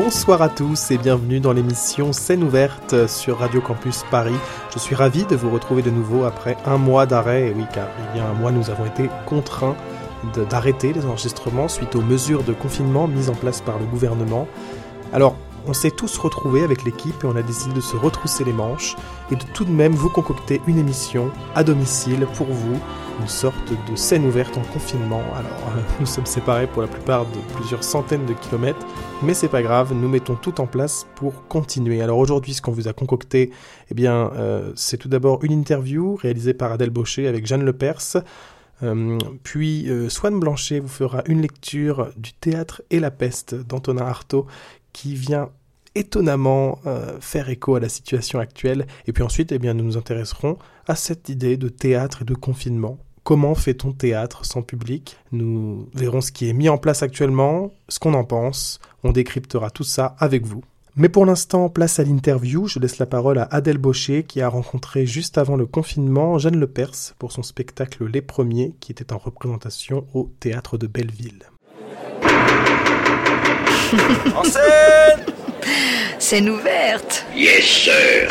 Bonsoir à tous et bienvenue dans l'émission Scène ouverte sur Radio Campus Paris. Je suis ravi de vous retrouver de nouveau après un mois d'arrêt. Et oui, car il y a un mois, nous avons été contraints d'arrêter les enregistrements suite aux mesures de confinement mises en place par le gouvernement. Alors, on s'est tous retrouvés avec l'équipe et on a décidé de se retrousser les manches et de tout de même vous concocter une émission à domicile pour vous, une sorte de scène ouverte en confinement. Alors, nous sommes séparés pour la plupart de plusieurs centaines de kilomètres, mais c'est pas grave, nous mettons tout en place pour continuer. Alors aujourd'hui, ce qu'on vous a concocté, eh bien, euh, c'est tout d'abord une interview réalisée par Adèle Baucher avec Jeanne Lepers. Euh, puis euh, Swan Blanchet vous fera une lecture du théâtre et la peste d'Antonin Artaud qui vient étonnamment euh, faire écho à la situation actuelle. Et puis ensuite, eh bien, nous nous intéresserons à cette idée de théâtre et de confinement. Comment fait-on théâtre sans public? Nous verrons ce qui est mis en place actuellement, ce qu'on en pense. On décryptera tout ça avec vous. Mais pour l'instant, place à l'interview. Je laisse la parole à Adèle Baucher qui a rencontré juste avant le confinement Jeanne Lepers pour son spectacle Les Premiers qui était en représentation au théâtre de Belleville. En scène Scène ouverte. Yes, sir.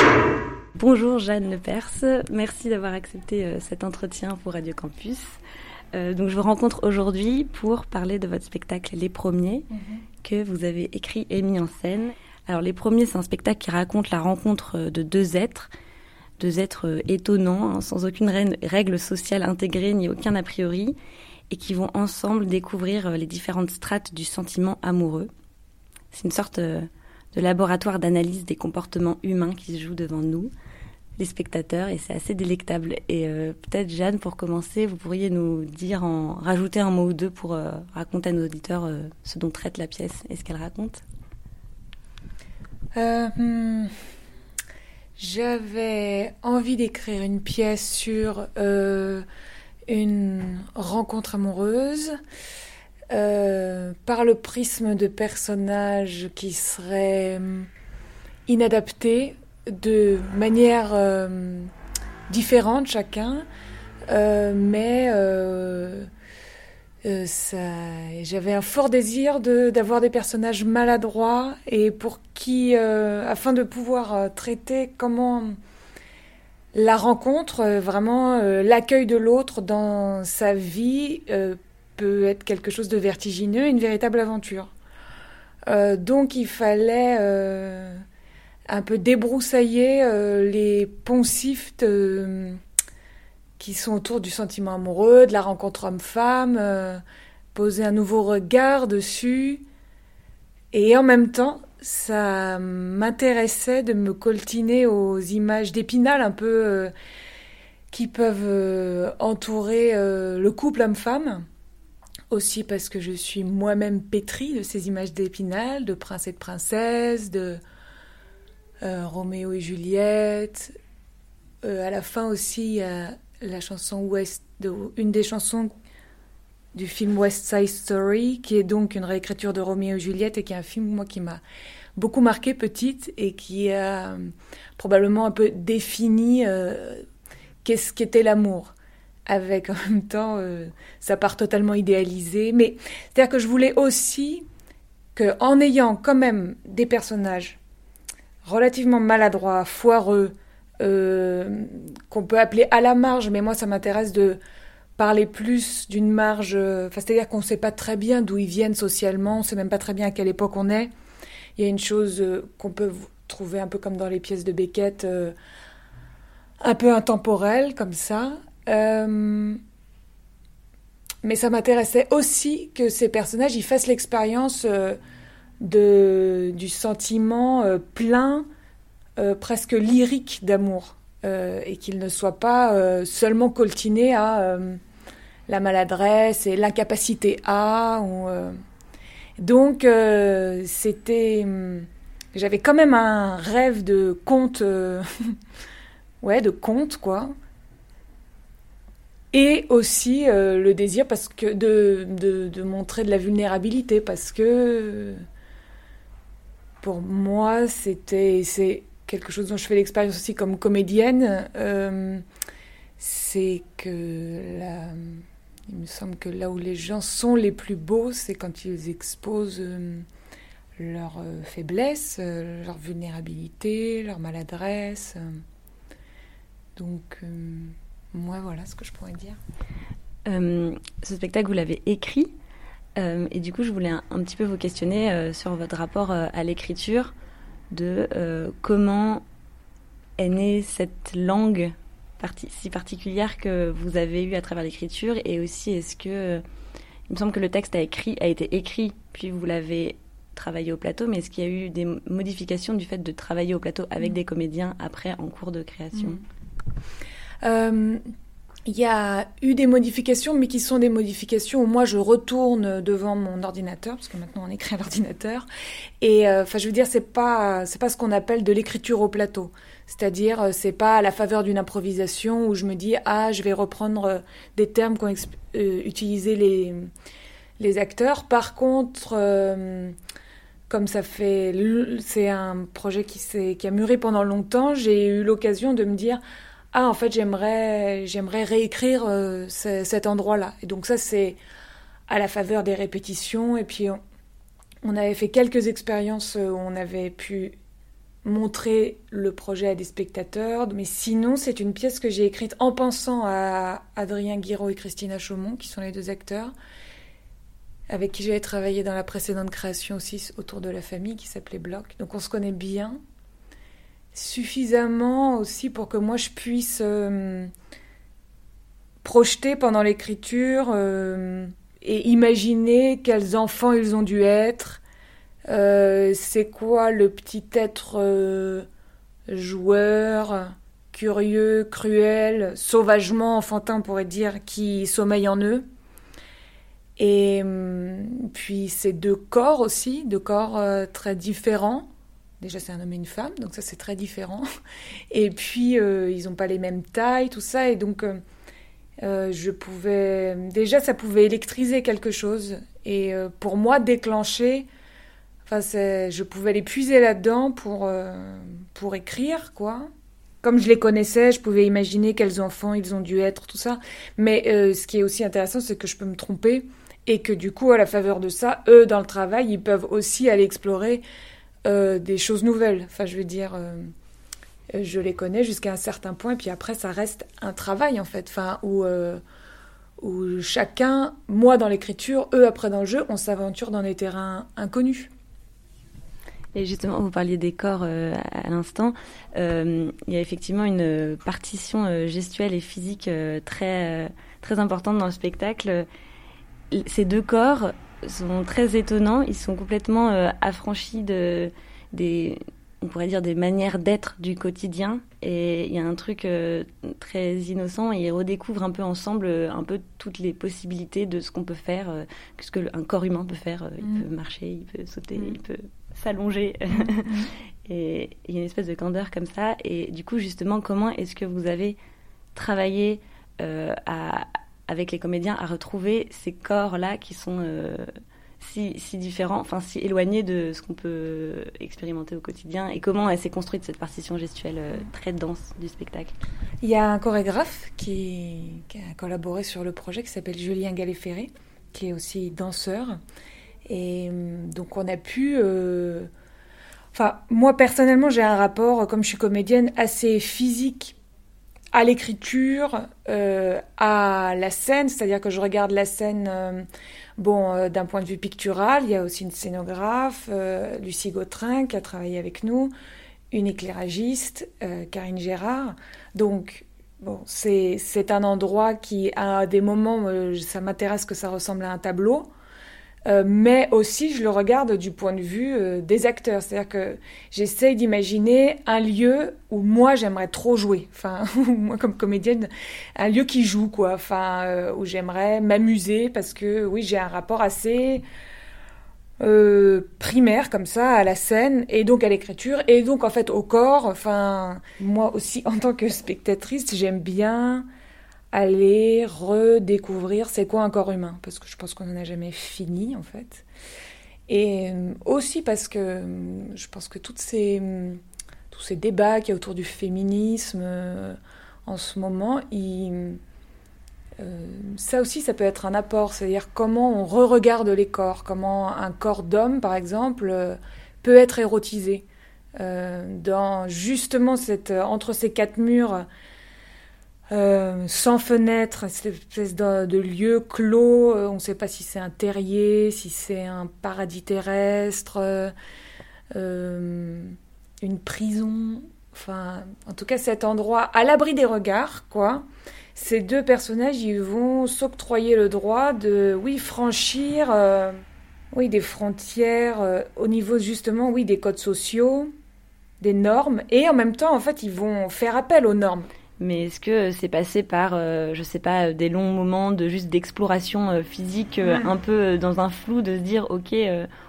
Bonjour Jeanne Lepers, merci d'avoir accepté euh, cet entretien pour Radio Campus. Euh, donc je vous rencontre aujourd'hui pour parler de votre spectacle Les Premiers que vous avez écrit et mis en scène. Alors Les Premiers, c'est un spectacle qui raconte la rencontre euh, de deux êtres, deux êtres étonnants, hein, sans aucune règle- sociale intégrée ni aucun a priori, et qui vont ensemble découvrir les différentes strates du sentiment amoureux. C'est une sorte euh, de laboratoire d'analyse des comportements humains qui se joue devant nous, les spectateurs, et c'est assez délectable. Et euh, peut-être Jeanne, pour commencer, vous pourriez nous dire, en rajouter un mot ou deux pour euh, raconter à nos auditeurs ce dont traite la pièce et ce qu'elle raconte. Hmm, J'avais envie d'écrire une pièce sur une rencontre amoureuse euh, par le prisme de personnages qui seraient hmm, inadaptés de manière euh, différente chacun, euh, mais euh, euh, j'avais un fort désir d'avoir des personnages maladroits et pour qui, euh, afin de pouvoir euh, traiter comment la rencontre, euh, vraiment euh, l'accueil de l'autre dans sa vie euh, peut être quelque chose de vertigineux, une véritable aventure. Euh, donc il fallait euh, un peu débroussailler euh, les poncifs qui sont autour du sentiment amoureux, de la rencontre homme-femme, poser un nouveau regard dessus. Et en même temps, ça m'intéressait de me coltiner aux images d'épinal un peu qui peuvent entourer le couple homme-femme. Aussi parce que je suis moi-même pétrie de ces images d'épinal, de prince et de princesse, de euh, Roméo et Juliette. Euh, à la fin aussi, a la chanson West, une des chansons du film West Side Story, qui est donc une réécriture de Roméo et Juliette et qui est un film moi qui m'a beaucoup marqué petite et qui a euh, probablement un peu défini euh, qu'est-ce qu'était l'amour. Avec en même temps euh, sa part totalement idéalisée. Mais c'est-à-dire que je voulais aussi que, en ayant quand même des personnages relativement maladroits, foireux, euh, qu'on peut appeler à la marge, mais moi ça m'intéresse de parler plus d'une marge, euh, enfin, c'est-à-dire qu'on ne sait pas très bien d'où ils viennent socialement, on ne sait même pas très bien à quelle époque on est. Il y a une chose euh, qu'on peut trouver un peu comme dans les pièces de Beckett, un peu intemporelle comme ça. Euh, mais ça m'intéressait aussi que ces personnages ils fassent l'expérience euh, du sentiment euh, plein, presque lyrique d'amour, et qu'ils ne soient pas seulement coltinés à la maladresse et l'incapacité à. Donc, c'était. j'avais quand même un rêve de conte, ouais, de conte, quoi. Et aussi euh, le désir parce que de, de, montrer de la vulnérabilité, parce que pour moi, c'était c'est quelque chose dont je fais l'expérience aussi comme comédienne. Euh, c'est que il me semble que là où les gens sont les plus beaux, c'est quand ils exposent euh, leur euh, faiblesse, leur vulnérabilité, leur maladresse. Donc, moi, voilà ce que je pourrais dire. ce spectacle, vous l'avez écrit. et du coup, je voulais un, un petit peu vous questionner sur votre rapport à l'écriture, de comment est née cette langue si particulière que vous avez eue à travers l'écriture et aussi est-ce que il me semble que le texte a, écrit, a été écrit puis vous l'avez travaillé au plateau mais est-ce qu'il y a eu des modifications du fait de travailler au plateau avec mm. des comédiens après en cours de création? Mm. Euh, il y a eu des modifications, mais qui sont des modifications où moi je retourne devant mon ordinateur, parce que maintenant on écrit à l'ordinateur. Et euh, je veux dire, c'est pas c'est pas ce qu'on appelle de l'écriture au plateau. C'est-à-dire, euh, c'est pas à la faveur d'une improvisation où je me dis ah je vais reprendre euh, des termes qu'ont utilisé les les acteurs. Par contre comme ça fait, c'est un projet qui, qui a mûri pendant longtemps, j'ai eu l'occasion de me dire ah en fait j'aimerais j'aimerais réécrire euh, cet endroit-là. Et donc ça c'est à la faveur des répétitions et puis on, avait fait quelques expériences où on avait pu montrer le projet à des spectateurs, mais sinon c'est une pièce que j'ai écrite en pensant à Adrien Guiraud et Christina Chaumont, qui sont les deux acteurs, avec qui j'avais travaillé dans la précédente création aussi autour de la famille, qui s'appelait Bloc. Donc on se connaît bien, suffisamment aussi pour que moi je puisse euh, projeter pendant l'écriture euh, et imaginer quels enfants ils ont dû être, euh, c'est quoi le petit être joueur, curieux, cruel, sauvagement enfantin, on pourrait dire, qui sommeille en eux. Et puis ces deux corps aussi, deux corps très différents. Déjà, c'est un homme et une femme, donc ça, c'est très différent. Et puis, euh, ils n'ont pas les mêmes tailles, tout ça. Et donc, euh, euh, je pouvais. Déjà, ça pouvait électriser quelque chose. Et pour moi, déclencher. Enfin, je pouvais les puiser là-dedans pour, pour écrire, quoi. Comme je les connaissais, je pouvais imaginer quels enfants ils ont dû être, tout ça. Mais ce qui est aussi intéressant, c'est que je peux me tromper. Et que du coup, à la faveur de ça, eux, dans le travail, ils peuvent aussi aller explorer euh, des choses nouvelles. Enfin, je veux dire, euh, je les connais jusqu'à un certain point, puis après, ça reste un travail, en fait, enfin, où, euh, où chacun, moi dans l'écriture, eux après dans le jeu, on s'aventure dans des terrains inconnus. Et justement, vous parliez des corps à l'instant. il y a effectivement une partition gestuelle et physique très, très importante dans le spectacle. Ces deux corps, sont très étonnants. Ils sont complètement euh, affranchis de des, on pourrait dire des manières d'être du quotidien. Et il y a un truc euh, très innocent. Et ils redécouvrent un peu ensemble euh, un peu toutes les possibilités de ce qu'on peut faire, ce que un corps humain peut faire. Il mm. peut marcher, il peut sauter, mm. il peut s'allonger. Mm. et il y a une espèce de candeur comme ça. Et du coup, justement, comment est-ce que vous avez travaillé à avec les comédiens à retrouver ces corps-là qui sont euh, si, différents, enfin si éloignés de ce qu'on peut expérimenter au quotidien et comment elle s'est construite cette partition gestuelle euh, très dense du spectacle. Il y a un chorégraphe qui, a collaboré sur le projet qui s'appelle Julien Gallet-Ferré, qui est aussi danseur. Et hum, donc on a pu... Euh, enfin, moi personnellement, j'ai un rapport, comme je suis comédienne, assez physique à l'écriture, euh, à la scène, c'est-à-dire que je regarde la scène, euh, bon, euh, d'un point de vue pictural, il y a aussi une scénographe, Lucie Gautrin, qui a travaillé avec nous, une éclairagiste, Karine Gérard. Donc, bon, c'est un endroit qui, à des moments, ça m'intéresse que ça ressemble à un tableau. Euh, mais aussi je le regarde du point de vue euh, des acteurs. C'est-à-dire que j'essaye d'imaginer un lieu où moi j'aimerais trop jouer. Enfin, moi comme comédienne, un lieu qui joue, quoi. Enfin, euh, où j'aimerais m'amuser parce que oui, j'ai un rapport assez primaire comme ça à la scène et donc à l'écriture et donc en fait au corps. Enfin, moi aussi en tant que spectatrice, j'aime bien aller redécouvrir c'est quoi un corps humain parce que je pense qu'on n'en a jamais fini en fait. Et euh, aussi parce que euh, je pense que toutes ces, tous ces débats qu'il y a autour du féminisme en ce moment, euh, ça aussi, ça peut être un apport, c'est-à-dire comment on re-regarde les corps, comment un corps d'homme, par exemple, euh, peut être érotisé. Euh, dans justement cette, entre ces quatre murs, sans fenêtre, cette espèce de, lieu clos, on ne sait pas si c'est un terrier, si c'est un paradis terrestre, une prison, enfin, en tout cas cet endroit à l'abri des regards, quoi. Ces deux personnages, ils vont s'octroyer le droit de, oui, franchir, euh, oui, des frontières euh, au niveau justement, oui, des codes sociaux, des normes, et en même temps, en fait, ils vont faire appel aux normes. Mais est-ce que c'est passé par, euh, je sais pas, des longs moments de juste d'exploration physique, un peu dans un flou, de se dire, ok,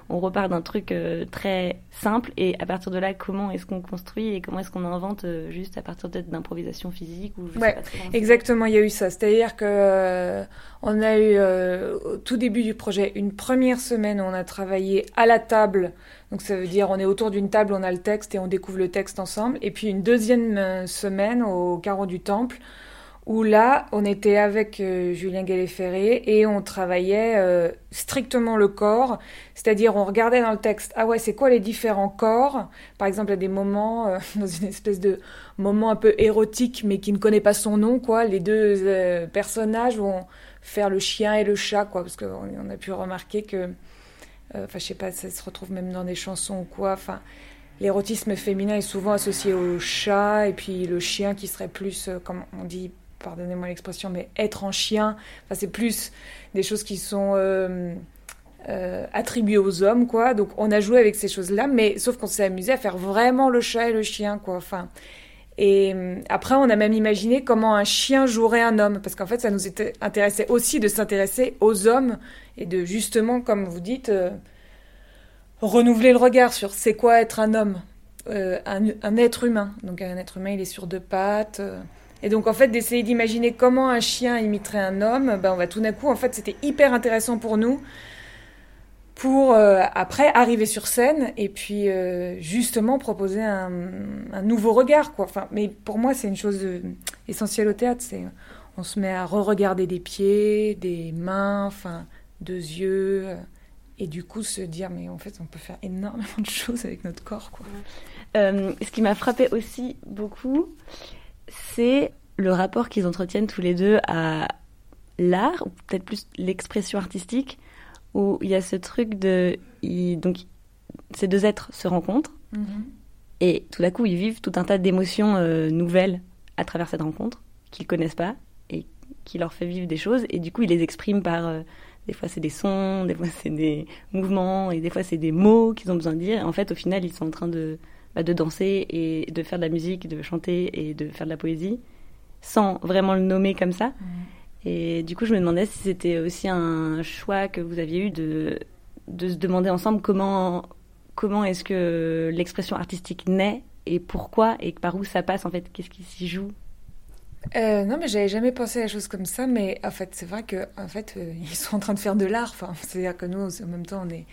on repart d'un truc très simple et à partir de là, comment est-ce qu'on construit et comment est-ce qu'on invente euh, juste à partir d'improvisation physique ou ouais, exactement, il y a eu ça. C'est-à-dire que euh, on a eu euh, au tout début du projet une première semaine où on a travaillé à la table. Donc ça veut dire on est autour d'une table, on a le texte et on découvre le texte ensemble. Et puis une deuxième semaine au carreau du temple où là, on était avec euh, Julien Gallet-Ferré et on travaillait euh, strictement le corps, c'est-à-dire on regardait dans le texte, ah ouais, c'est quoi les différents corps? Par exemple, a des moments, euh, dans une espèce de moment un peu érotique, mais qui ne connaît pas son nom, quoi, les deux personnages vont faire le chien et le chat, quoi, parce qu'on a pu remarquer que, enfin, je sais pas, ça se retrouve même dans des chansons ou quoi, enfin... L'érotisme féminin est souvent associé au chat et puis le chien qui serait plus, comme on dit, pardonnez-moi l'expression, mais être en chien, c'est plus des choses qui sont euh, euh, attribuées aux hommes, quoi. Donc on a joué avec ces choses-là, mais sauf qu'on s'est amusé à faire vraiment le chat et le chien, quoi. Enfin, et euh, après, on a même imaginé comment un chien jouerait un homme, parce qu'en fait, ça nous était, intéressait aussi de s'intéresser aux hommes et de justement, comme vous dites, renouveler le regard sur c'est quoi être un homme, un, un, être humain. Donc un être humain, il est sur deux pattes. Et donc en fait d'essayer d'imaginer comment un chien imiterait un homme, ben on va tout d'un coup en fait c'était hyper intéressant pour nous pour euh, après arriver sur scène et puis euh, justement proposer un, nouveau regard quoi. Enfin mais pour moi c'est une chose euh, essentielle au théâtre, c'est on se met à re-regarder des pieds, des mains, enfin deux yeux et du coup se dire mais en fait on peut faire énormément de choses avec notre corps quoi. ce qui m'a frappé aussi beaucoup c'est le rapport qu'ils entretiennent tous les deux à l'art, ou peut-être plus l'expression artistique, où il y a ce truc de. donc, ces deux êtres se rencontrent, mhm. et tout d'un coup, ils vivent tout un tas d'émotions euh, nouvelles à travers cette rencontre, qu'ils connaissent pas, et qui leur fait vivre des choses, et du coup, ils les expriment par. Euh, des fois, c'est des sons, des fois, c'est des mouvements, et des fois, c'est des mots qu'ils ont besoin de dire. Et en fait, au final, ils sont en train de bah, de danser et de faire de la musique, de chanter et de faire de la poésie, sans vraiment le nommer comme ça. Et du coup, je me demandais si c'était aussi un choix que vous aviez eu de, de se demander ensemble comment, comment est-ce que l'expression artistique naît et pourquoi et par où ça passe en fait, qu'est-ce qui s'y joue? Euh, non, mais j'avais jamais pensé à des choses comme ça, mais en fait, c'est vrai que en fait, euh, ils sont en train de faire de l'art. Enfin, c'est-à-dire que nous, en même temps, on est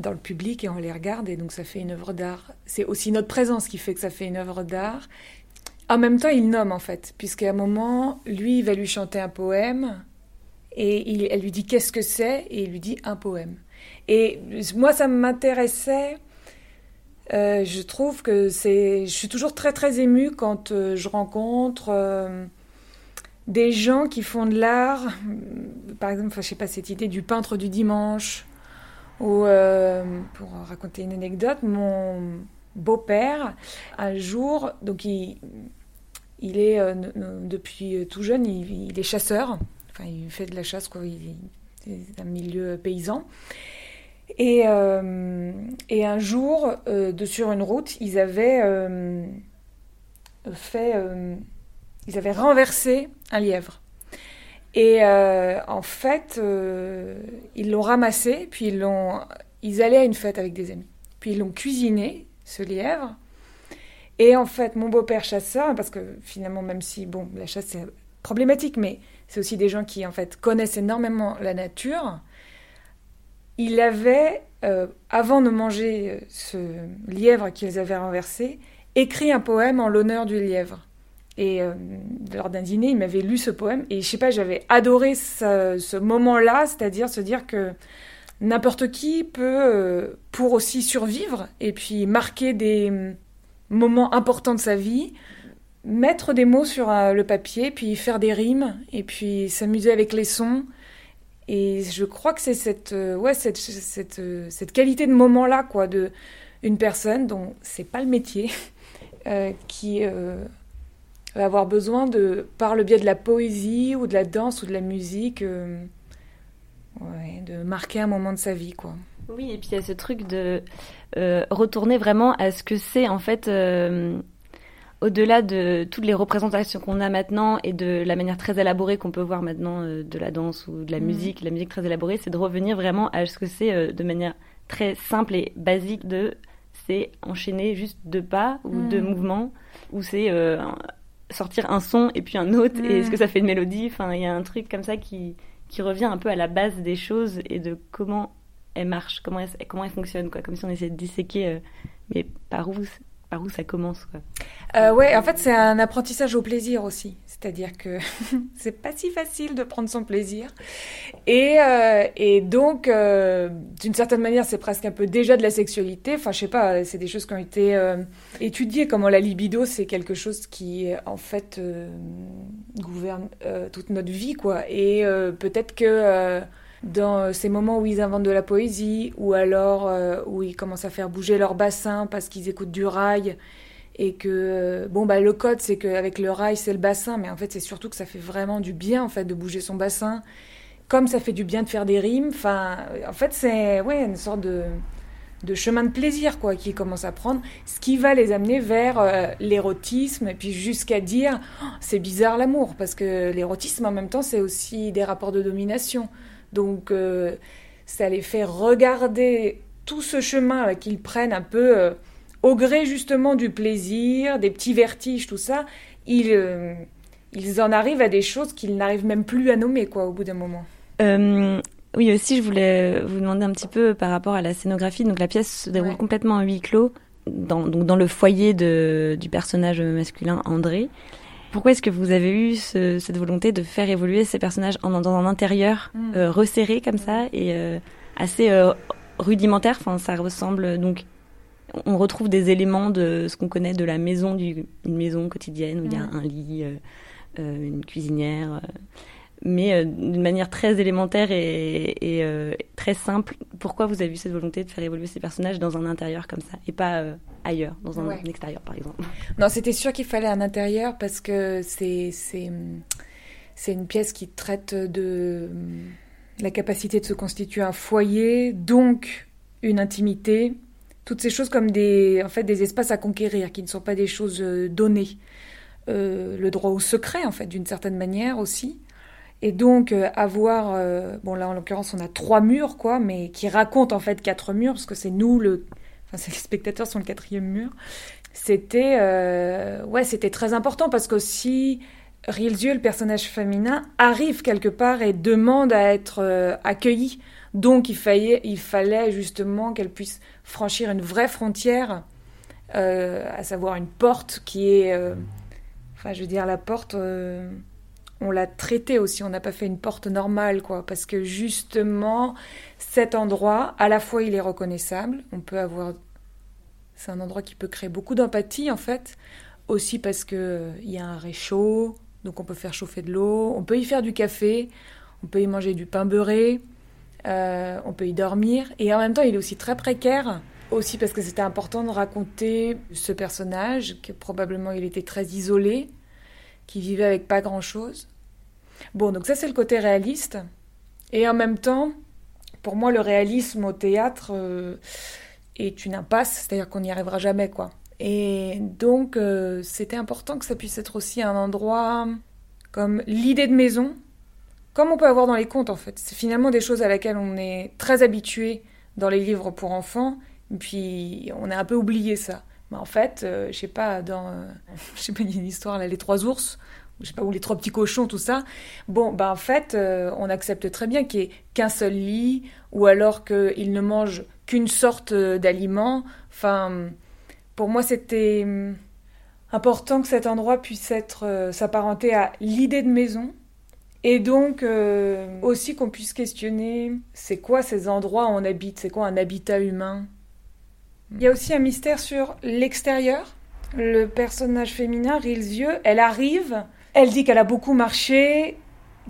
dans le public et on les regarde et donc ça fait une œuvre d'art. C'est aussi notre présence qui fait que ça fait une œuvre d'art. En même temps, il nomme en fait, puisqu'à un moment, lui, il va lui chanter un poème et elle lui dit qu'est-ce que c'est? Et il lui dit un poème. Et moi, ça m'intéressait. Euh, je trouve que c'est. Je suis toujours très très émue quand euh, je rencontre euh, des gens qui font de l'art. Par exemple, je sais pas cette idée du peintre du dimanche ou, euh, pour raconter une anecdote, mon beau-père, un jour, donc il, il est euh, depuis tout jeune, il, est chasseur. Enfin, il fait de la chasse, quoi. Il, est un milieu paysan. Et, euh, et un jour, de sur une route, ils avaient fait, ils avaient renversé un lièvre. Et euh, en fait, euh, ils l'ont ramassé, puis ils, l'ont, ils allaient à une fête avec des amis. Puis ils l'ont cuisiné, ce lièvre. Et en fait, mon beau-père chasseur, parce que finalement, même si, bon, la chasse c'est problématique, mais c'est aussi des gens qui, en fait, connaissent énormément la nature. Il avait, euh, avant de manger ce lièvre qu'ils avaient renversé, écrit un poème en l'honneur du lièvre. Et euh, lors d'un dîner, il m'avait lu ce poème. Et je sais pas, j'avais adoré ce, moment-là, c'est-à-dire se dire que n'importe qui peut, euh, pour aussi survivre et puis marquer des moments importants de sa vie, mettre des mots sur euh, le papier, puis faire des rimes, et puis s'amuser avec les sons. Et je crois que c'est cette, ouais, cette, cette, qualité de moment-là, quoi, de personne dont c'est pas le métier, qui va avoir besoin de, par le biais de la poésie ou de la danse ou de la musique, euh, ouais, de marquer un moment de sa vie, quoi. Oui, et puis il y a ce truc de euh, retourner vraiment à ce que c'est en fait. Euh, au-delà de toutes les représentations qu'on a maintenant et de la manière très élaborée qu'on peut voir maintenant de la danse ou de la mm. musique, la musique très élaborée, c'est de revenir vraiment à ce que c'est de manière très simple et basique de c'est enchaîner juste deux pas ou deux mm. mouvements ou c'est sortir un son et puis un autre et est-ce que ça fait une mélodie? Enfin il y a un truc comme ça qui qui revient un peu à la base des choses et de comment elles marchent comment elles, comment elles fonctionnent quoi. Comme si on essayait de disséquer euh, mais par où par où ça commence quoi euh, ouais en fait c'est un apprentissage au plaisir aussi c'est-à-dire que c'est pas si facile de prendre son plaisir. Et, euh, et donc, euh, d'une certaine manière, c'est presque un peu déjà de la sexualité. Enfin, je sais pas, c'est des choses qui ont été étudiées, comment la libido, c'est quelque chose qui, en fait, gouverne toute notre vie, quoi. Et peut-être que dans ces moments où ils inventent de la poésie, ou alors où ils commencent à faire bouger leur bassin parce qu'ils écoutent du rail, et que bon bah le code c'est qu'avec le rail c'est le bassin mais en fait c'est surtout que ça fait vraiment du bien en fait de bouger son bassin. Comme ça fait du bien de faire des rimes enfin en fait c'est ouais une sorte de chemin de plaisir quoi qui commence à prendre ce qui va les amener vers euh, l'érotisme et puis jusqu'à dire oh, c'est bizarre l'amour parce que l'érotisme en même temps c'est aussi des rapports de domination donc euh, ça les fait regarder tout ce chemin qu'ils prennent un peu euh, au gré justement du plaisir, des petits vertiges, tout ça, ils, euh, ils en arrivent à des choses qu'ils n'arrivent même plus à nommer, quoi, au bout d'un moment. Oui, aussi, je voulais vous demander un petit peu par rapport à la scénographie. Donc, la pièce se déroule complètement à huis clos, dans, donc dans le foyer de, du personnage masculin André. Pourquoi est-ce que vous avez eu cette volonté de faire évoluer ces personnages en, dans un intérieur mm. euh, resserré comme ça et assez rudimentaire? Enfin, ça ressemble donc on retrouve des éléments de ce qu'on connaît de la maison, du, une maison quotidienne où il y a un lit, euh, euh, une cuisinière, euh, mais d'une manière très élémentaire et, très simple. Pourquoi vous avez eu cette volonté de faire évoluer ces personnages dans un intérieur comme ça et pas ailleurs, dans un, extérieur par exemple? Non, c'était sûr qu'il fallait un intérieur parce que c'est c'est une pièce qui traite de la capacité de se constituer un foyer, donc une intimité, toutes ces choses comme des, en fait, des espaces à conquérir, qui ne sont pas des choses euh, données. Euh, le droit au secret, en fait, d'une certaine manière aussi. Et donc, euh, avoir, bon là en l'occurrence, on a trois murs, quoi, mais qui racontent en fait quatre murs, parce que c'est nous, le, enfin, les spectateurs sont le quatrième mur. C'était, ouais, c'était très important parce que si Rielzieux, le personnage féminin, arrive quelque part et demande à être accueilli, donc il fallait, il fallait justement qu'elle puisse franchir une vraie frontière, euh, à savoir une porte qui est... Euh, enfin, je veux dire, la porte, euh, on l'a traitée aussi, on n'a pas fait une porte normale, quoi, parce que justement, cet endroit, à la fois, il est reconnaissable, on peut avoir... C'est un endroit qui peut créer beaucoup d'empathie, en fait, aussi parce qu'il il y a un réchaud, donc on peut faire chauffer de l'eau, on peut y faire du café, on peut y manger du pain beurré, euh, on peut y dormir. Et en même temps, il est aussi très précaire, aussi parce que c'était important de raconter ce personnage, que probablement il était très isolé, qui vivait avec pas grand-chose. Bon, donc ça c'est le côté réaliste. Et en même temps, pour moi, le réalisme au théâtre euh, est une impasse, c'est-à-dire qu'on n'y arrivera jamais, quoi. Et donc, euh, c'était important que ça puisse être aussi un endroit comme l'idée de maison, comme on peut avoir dans les contes en fait. C'est finalement des choses à laquelle on est très habitué dans les livres pour enfants, puis on a un peu oublié ça. Mais en fait, euh, je sais pas, dans, euh, je sais pas, il y a une histoire là, les trois ours, je sais pas, ou les trois petits cochons, tout ça. Bon, bah en fait, euh, on accepte très bien qu'il n'y ait qu'un seul lit, ou alors qu'ils ne mangent qu'une sorte d'aliment. Enfin, pour moi, c'était hum, important que cet endroit puisse être s'apparenter à l'idée de maison, et donc aussi qu'on puisse questionner, c'est quoi ces endroits où on habite, c'est quoi un habitat humain? Il y a aussi un mystère sur l'extérieur. Le personnage féminin, Rilzieux, elle arrive, elle dit qu'elle a beaucoup marché,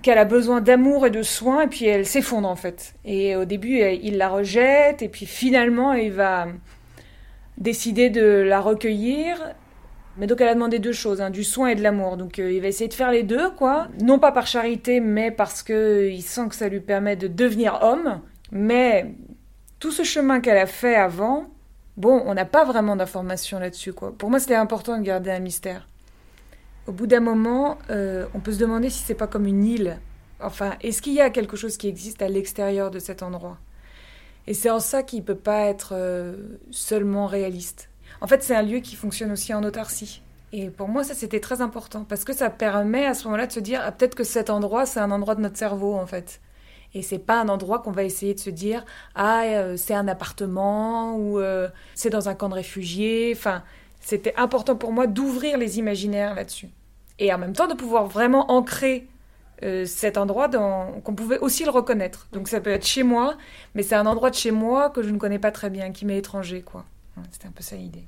qu'elle a besoin d'amour et de soins, et puis elle s'effondre en fait. Et au début, il la rejette, et puis finalement, il va décider de la recueillir. Mais donc elle a demandé deux choses, hein, du soin et de l'amour. Donc euh, il va essayer de faire les deux, quoi. Non pas par charité, mais parce qu'il sent que ça lui permet de devenir homme. Mais tout ce chemin qu'elle a fait avant, Bon, on n'a pas vraiment d'informations là-dessus, quoi. Pour moi, c'était important de garder un mystère. Au bout d'un moment, euh, on peut se demander si c'est pas comme une île. Enfin, est-ce qu'il y a quelque chose qui existe à l'extérieur de cet endroit? Et c'est en ça qu'il peut pas être euh, seulement réaliste. En fait, c'est un lieu qui fonctionne aussi en autarcie. Et pour moi, ça, c'était très important, parce que ça permet à ce moment-là de se dire, ah, peut-être que cet endroit, c'est un endroit de notre cerveau, en fait. Et c'est pas un endroit qu'on va essayer de se dire ah euh, c'est un appartement ou c'est dans un camp de réfugiés. Enfin, c'était important pour moi d'ouvrir les imaginaires là-dessus et en même temps de pouvoir vraiment ancrer euh, cet endroit dans qu'on pouvait aussi le reconnaître. Donc ça peut être chez moi, mais c'est un endroit de chez moi que je ne connais pas très bien, qui m'est étranger quoi. C'était un peu ça l'idée.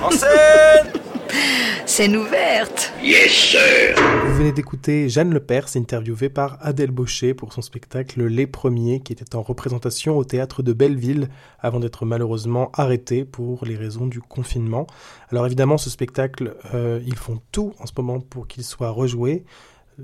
en scène Scène ouverte Yes, sir Vous venez d'écouter Jeanne Lepers, interviewée par Adèle Baucher pour son spectacle Les Premiers, qui était en représentation au théâtre de Belleville, avant d'être malheureusement arrêté pour les raisons du confinement. Alors évidemment, ce spectacle, euh, ils font tout en ce moment pour qu'il soit rejoué.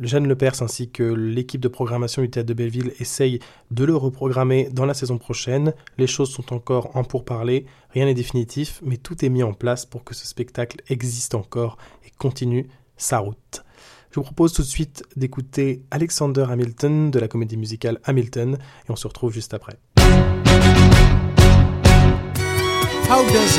Jeanne Lepers ainsi que l'équipe de programmation du Théâtre de Belleville essayent de le reprogrammer dans la saison prochaine. Les choses sont encore en pourparlers, rien n'est définitif, mais tout est mis en place pour que ce spectacle existe encore et continue sa route. Je vous propose tout de suite d'écouter Alexander Hamilton de la comédie musicale Hamilton et on se retrouve juste après. How does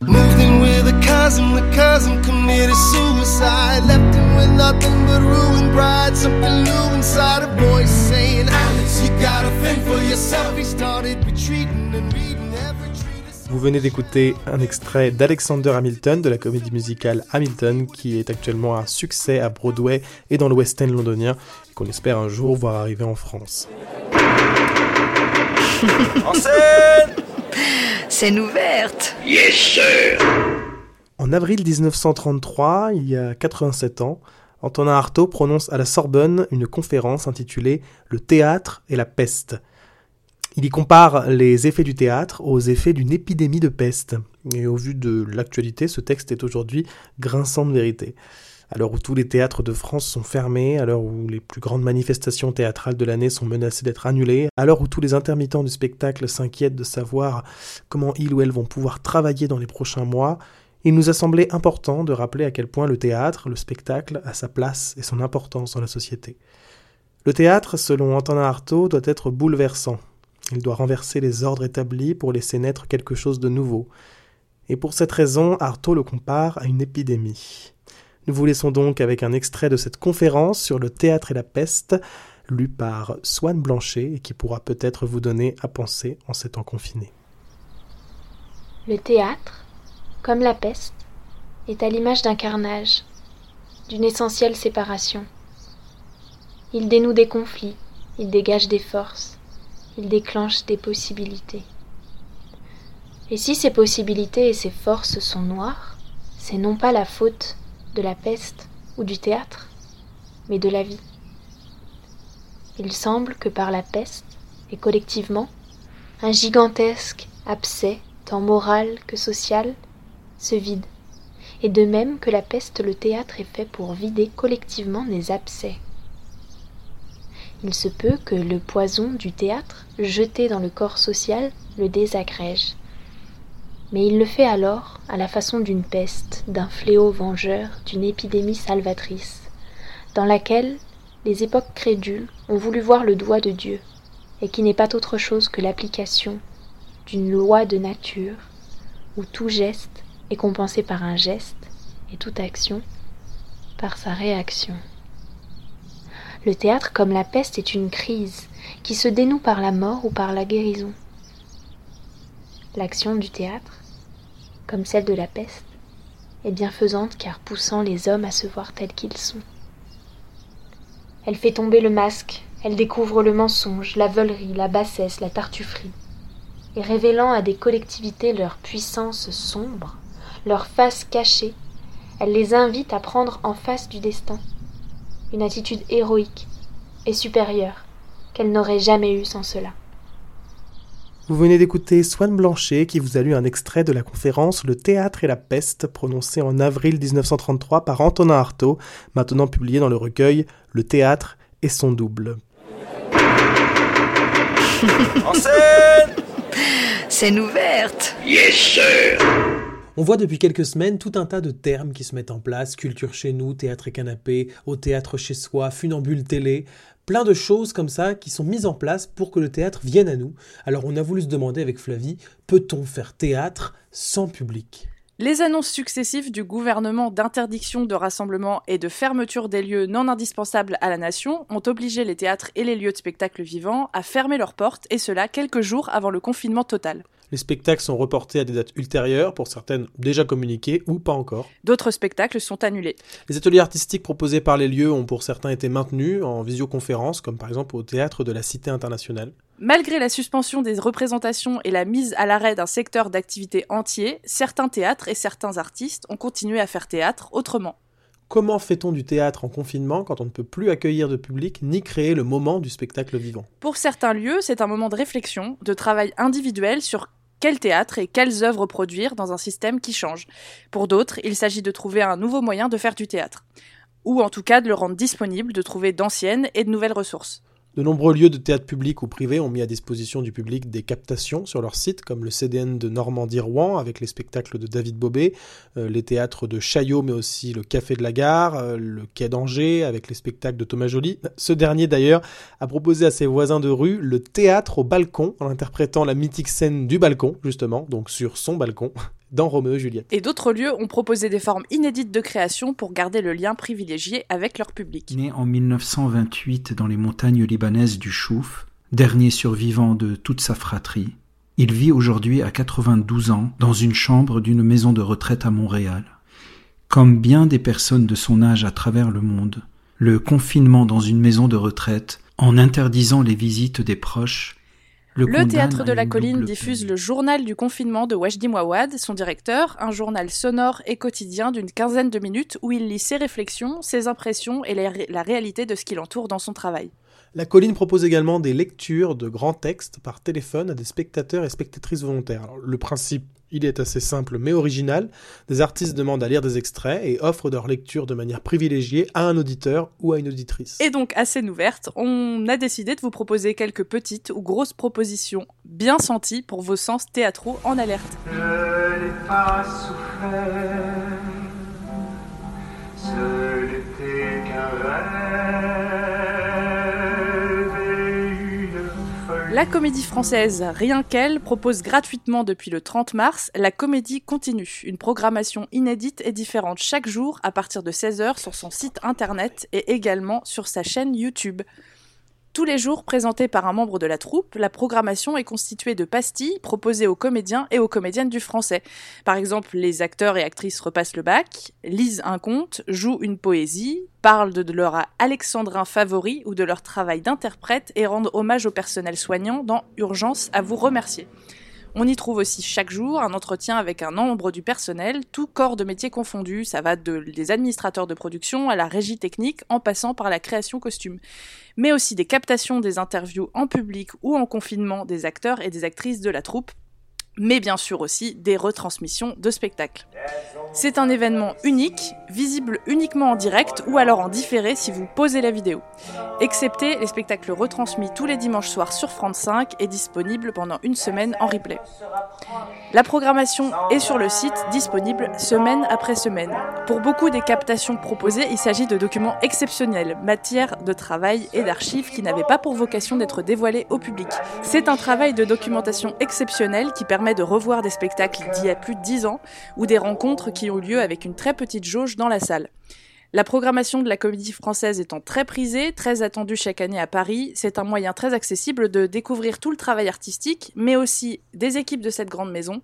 Moved in with a cousin, the cousin committed suicide. Left him with nothing but ruined pride. Something new inside a voice saying, Alex, you gotta fend for yourself. He started retreating and reading every treatise. Vous venez d'écouter un extrait d'Alexander Hamilton de la comédie musicale Hamilton qui est actuellement un succès à Broadway et dans le West End londonien et qu'on espère un jour voir arriver en France. En scène Scène ouverte Yes, sir En avril 1933, il y a 87 ans, Antonin Artaud prononce à la Sorbonne une conférence intitulée Le théâtre et la peste. Il y compare les effets du théâtre aux effets d'une épidémie de peste. Et au vu de l'actualité, ce texte est aujourd'hui grinçant de vérité. À l'heure où tous les théâtres de France sont fermés, à l'heure où les plus grandes manifestations théâtrales de l'année sont menacées d'être annulées, à l'heure où tous les intermittents du spectacle s'inquiètent de savoir comment ils ou elles vont pouvoir travailler dans les prochains mois, il nous a semblé important de rappeler à quel point le théâtre, le spectacle, a sa place et son importance dans la société. Le théâtre, selon Antonin Artaud, doit être bouleversant. Il doit renverser les ordres établis pour laisser naître quelque chose de nouveau. Et pour cette raison, Artaud le compare à une épidémie. Nous vous laissons donc avec un extrait de cette conférence sur le théâtre et la peste, lu par Swann Blanchet et qui pourra peut-être vous donner à penser en ces temps confinés. Le théâtre, comme la peste, est à l'image d'un carnage, d'une essentielle séparation. Il dénoue des conflits, il dégage des forces, il déclenche des possibilités. Et si ces possibilités et ces forces sont noires, c'est non pas la faute de la peste ou du théâtre, mais de la vie. Il semble que par la peste, et collectivement, un gigantesque abcès, tant moral que social, se vide, et de même que la peste, le théâtre est fait pour vider collectivement des abcès. Il se peut que le poison du théâtre, jeté dans le corps social, le désagrège, mais il le fait alors à la façon d'une peste, d'un fléau vengeur, d'une épidémie salvatrice, dans laquelle les époques crédules ont voulu voir le doigt de Dieu, et qui n'est pas autre chose que l'application d'une loi de nature, où tout geste est compensé par un geste, et toute action par sa réaction. Le théâtre, comme la peste, est une crise qui se dénoue par la mort ou par la guérison. L'action du théâtre, comme celle de la peste, est bienfaisante car poussant les hommes à se voir tels qu'ils sont. Elle fait tomber le masque, elle découvre le mensonge, la veulerie, la bassesse, la tartufferie, et révélant à des collectivités leur puissance sombre, leur face cachée, elle les invite à prendre en face du destin une attitude héroïque et supérieure qu'elles n'auraient jamais eue sans cela. Vous venez d'écouter Swann Blanchet qui vous a lu un extrait de la conférence Le théâtre et la peste prononcée en avril 1933 par Antonin Artaud, maintenant publié dans le recueil Le théâtre et son double. En scène! Scène ouverte. Yes, sir! On voit depuis quelques semaines tout un tas de termes qui se mettent en place, culture chez nous, théâtre et canapé, au théâtre chez soi, funambule télé, plein de choses comme ça qui sont mises en place pour que le théâtre vienne à nous. Alors on a voulu se demander avec Flavie, peut-on faire théâtre sans public? Les annonces successives du gouvernement d'interdiction de rassemblement et de fermeture des lieux non indispensables à la nation ont obligé les théâtres et les lieux de spectacle vivants à fermer leurs portes, et cela quelques jours avant le confinement total. Les spectacles sont reportés à des dates ultérieures, pour certaines déjà communiquées ou pas encore. D'autres spectacles sont annulés. Les ateliers artistiques proposés par les lieux ont pour certains été maintenus en visioconférence, comme par exemple au théâtre de la Cité internationale. Malgré la suspension des représentations et la mise à l'arrêt d'un secteur d'activité entier, certains théâtres et certains artistes ont continué à faire théâtre autrement. Comment fait-on du théâtre en confinement quand on ne peut plus accueillir de public ni créer le moment du spectacle vivant? Pour certains lieux, c'est un moment de réflexion, de travail individuel sur quel théâtre et quelles œuvres produire dans un système qui change. Pour d'autres, il s'agit de trouver un nouveau moyen de faire du théâtre. Ou en tout cas de le rendre disponible, de trouver d'anciennes et de nouvelles ressources. De nombreux lieux de théâtre public ou privé ont mis à disposition du public des captations sur leur site, comme le CDN de Normandie-Rouen avec les spectacles de David Bobet, euh, les théâtres de Chaillot, mais aussi le Café de la Gare, euh, le Quai d'Angers avec les spectacles de Thomas Joly. Ce dernier d'ailleurs a proposé à ses voisins de rue le théâtre au balcon en interprétant la mythique scène du balcon, justement, donc sur son balcon dans Roméo et Juliette. Et d'autres lieux ont proposé des formes inédites de création pour garder le lien privilégié avec leur public. Né en 1928 dans les montagnes libanaises du Chouf, dernier survivant de toute sa fratrie, il vit aujourd'hui à 92 ans dans une chambre d'une maison de retraite à Montréal. Comme bien des personnes de son âge à travers le monde, le confinement dans une maison de retraite, en interdisant les visites des proches, Le, Théâtre de la Colline diffuse le journal du confinement de Wajdi Mouawad, son directeur, un journal sonore et quotidien d'une quinzaine de minutes où il lit ses réflexions, ses impressions et la réalité de ce qui l'entoure dans son travail. La colline propose également des lectures de grands textes par téléphone à des spectateurs et spectatrices volontaires. le principe, il est assez simple mais original. Des artistes demandent à lire des extraits et offrent leur lecture de manière privilégiée à un auditeur ou à une auditrice. Et donc, à scène ouverte, on a décidé de vous proposer quelques petites ou grosses propositions bien senties pour vos sens théâtraux en alerte. Je La comédie française Rien qu'elle propose gratuitement depuis le 30 mars La comédie continue, une programmation inédite et différente chaque jour à partir de 16h sur son site internet et également sur sa chaîne YouTube. Tous les jours présentés par un membre de la troupe, la programmation est constituée de pastilles proposées aux comédiens et aux comédiennes du français. Par exemple, les acteurs et actrices repassent le bac, lisent un conte, jouent une poésie, parlent de leur alexandrin favori ou de leur travail d'interprète et rendent hommage au personnel soignant dans Urgence à vous remercier. On y trouve aussi chaque jour un entretien avec un membre du personnel, tout corps de métier confondu, ça va de, des administrateurs de production à la régie technique en passant par la création costume. Mais aussi des captations des interviews en public ou en confinement des acteurs et des actrices de la troupe mais bien sûr aussi des retransmissions de spectacles. C'est un événement unique, visible uniquement en direct ou alors en différé si vous posez la vidéo. Excepté les spectacles retransmis tous les dimanches soirs sur France 5 et disponibles pendant une semaine en replay. La programmation est sur le site, disponible semaine après semaine. Pour beaucoup des captations proposées, il s'agit de documents exceptionnels, matière de travail et d'archives qui n'avaient pas pour vocation d'être dévoilés au public. C'est un travail de documentation exceptionnel qui permet de revoir des spectacles d'il y a plus de 10 ans ou des rencontres qui ont eu lieu avec une très petite jauge dans la salle. La programmation de la comédie française étant très prisée, très attendue chaque année à Paris, c'est un moyen très accessible de découvrir tout le travail artistique, mais aussi des équipes de cette grande maison.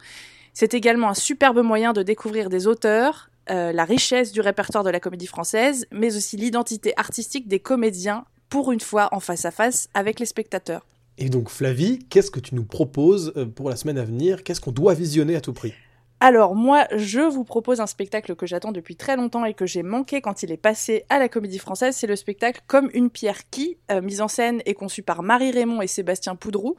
C'est également un superbe moyen de découvrir des auteurs, euh, la richesse du répertoire de la comédie française, mais aussi l'identité artistique des comédiens, pour une fois en face à face avec les spectateurs. Et donc Flavie, qu'est-ce que tu nous proposes euh, pour la semaine à venir? Qu'est-ce qu'on doit visionner à tout prix? Alors moi, je vous propose un spectacle que j'attends depuis très longtemps et que j'ai manqué quand il est passé à la Comédie Française. C'est le spectacle Comme une pierre qui, euh, mise en scène et conçu par Marie Raymond et Sébastien Poudrou,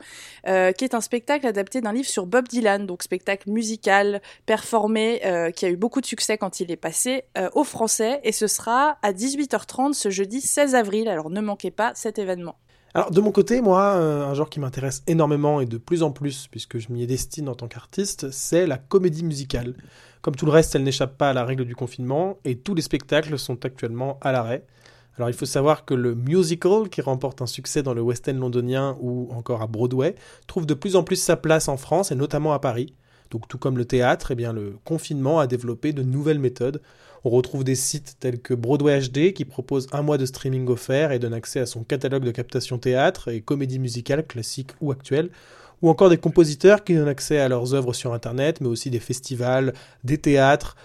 euh, qui est un spectacle adapté d'un livre sur Bob Dylan, donc spectacle musical, performé, qui a eu beaucoup de succès quand il est passé au français. Et ce sera à 18h30 ce jeudi 16 avril. Alors ne manquez pas cet événement. Alors de mon côté, moi, euh, un genre qui m'intéresse énormément et de plus en plus, puisque je m'y ai destiné en tant qu'artiste, c'est la comédie musicale. Comme tout le reste, elle n'échappe pas à la règle du confinement, et tous les spectacles sont actuellement à l'arrêt. Alors il faut savoir que le musical, qui remporte un succès dans le West End londonien ou encore à Broadway, trouve de plus en plus sa place en France et notamment à Paris. Donc tout comme le théâtre, eh bien, le confinement a développé de nouvelles méthodes. On retrouve des sites tels que Broadway HD qui propose un mois de streaming offert et donne accès à son catalogue de captation théâtre et comédie musicale classique ou actuelle, ou encore des compositeurs qui donnent accès à leurs œuvres sur Internet, mais aussi des festivals, des théâtres.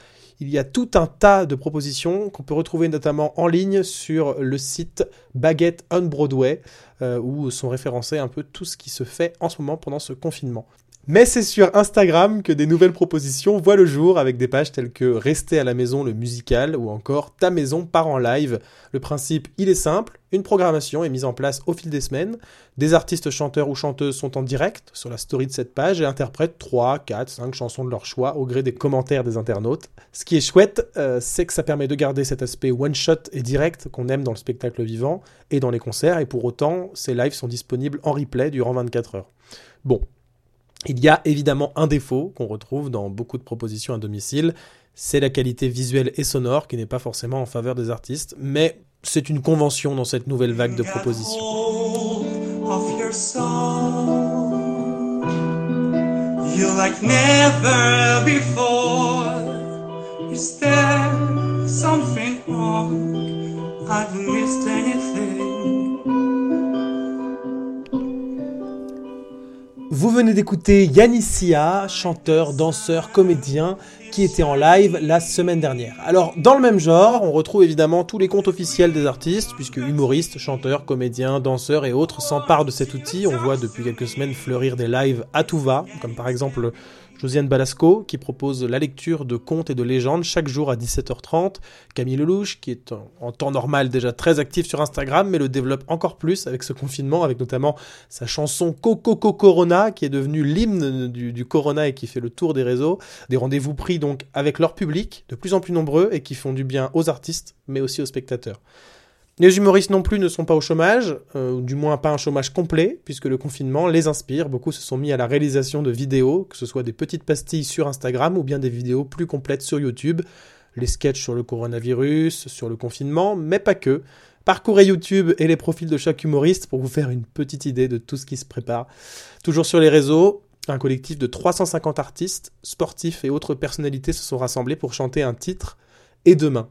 Il y a tout un tas de propositions qu'on peut retrouver notamment en ligne sur le site Baguette on Broadway, euh, où sont référencés un peu tout ce qui se fait en ce moment pendant ce confinement. Mais c'est sur Instagram que des nouvelles propositions voient le jour avec des pages telles que Rester à la maison le musical ou encore Ta maison part en live. Le principe, il est simple, une programmation est mise en place au fil des semaines, des artistes chanteurs ou chanteuses sont en direct sur la story de cette page et interprètent 3, 4, 5 chansons de leur choix au gré des commentaires des internautes. Ce qui est chouette, euh, c'est que ça permet de garder cet aspect one-shot et direct qu'on aime dans le spectacle vivant et dans les concerts et pour autant, ces lives sont disponibles en replay durant 24 heures. Bon, il y a évidemment un défaut qu'on retrouve dans beaucoup de propositions à domicile, c'est la qualité visuelle et sonore qui n'est pas forcément en faveur des artistes, mais c'est une convention dans cette nouvelle vague de propositions. Vous venez d'écouter Yannissia, chanteur, danseur, comédien, qui était en live la semaine dernière. Alors, dans le même genre, on retrouve évidemment tous les comptes officiels des artistes, puisque humoristes, chanteurs, comédiens, danseurs et autres s'emparent de cet outil. On voit depuis quelques semaines fleurir des lives à tout va, comme par exemple Josiane Balasco, qui propose la lecture de contes et de légendes chaque jour à 17h30. Camille Lelouch, qui est en, temps normal déjà très actif sur Instagram, mais le développe encore plus avec ce confinement, avec notamment sa chanson Coco Corona, qui est devenue l'hymne du, du, Corona et qui fait le tour des réseaux. Des rendez-vous pris donc avec leur public, de plus en plus nombreux, et qui font du bien aux artistes, mais aussi aux spectateurs. Les humoristes non plus ne sont pas au chômage, euh, du moins pas un chômage complet, puisque le confinement les inspire. Beaucoup se sont mis à la réalisation de vidéos, que ce soit des petites pastilles sur Instagram ou bien des vidéos plus complètes sur YouTube. Les sketchs sur le coronavirus, sur le confinement, mais pas que. Parcourez YouTube et les profils de chaque humoriste pour vous faire une petite idée de tout ce qui se prépare. Toujours sur les réseaux, un collectif de 350 artistes, sportifs et autres personnalités se sont rassemblés pour chanter un titre et demain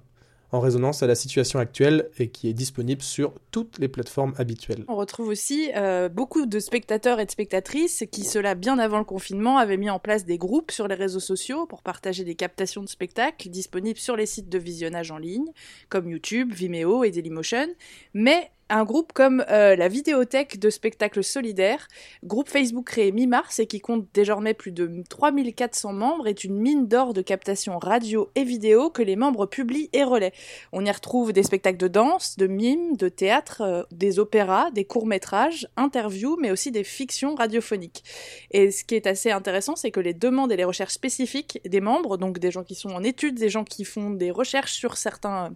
en résonance à la situation actuelle et qui est disponible sur toutes les plateformes habituelles. On retrouve aussi euh, beaucoup de spectateurs et de spectatrices qui, cela bien avant le confinement, avaient mis en place des groupes sur les réseaux sociaux pour partager des captations de spectacles disponibles sur les sites de visionnage en ligne, comme YouTube, Vimeo et Dailymotion, mais un groupe comme euh, la Vidéothèque de spectacles solidaires, groupe Facebook créé mi-mars et qui compte désormais plus de 3400 membres, est une mine d'or de captation radio et vidéo que les membres publient et relaient. On y retrouve des spectacles de danse, de mimes, de théâtre, euh, des opéras, des courts-métrages, interviews, mais aussi des fictions radiophoniques. Et ce qui est assez intéressant, c'est que les demandes et les recherches spécifiques des membres, donc des gens qui sont en études, des gens qui font des recherches sur certains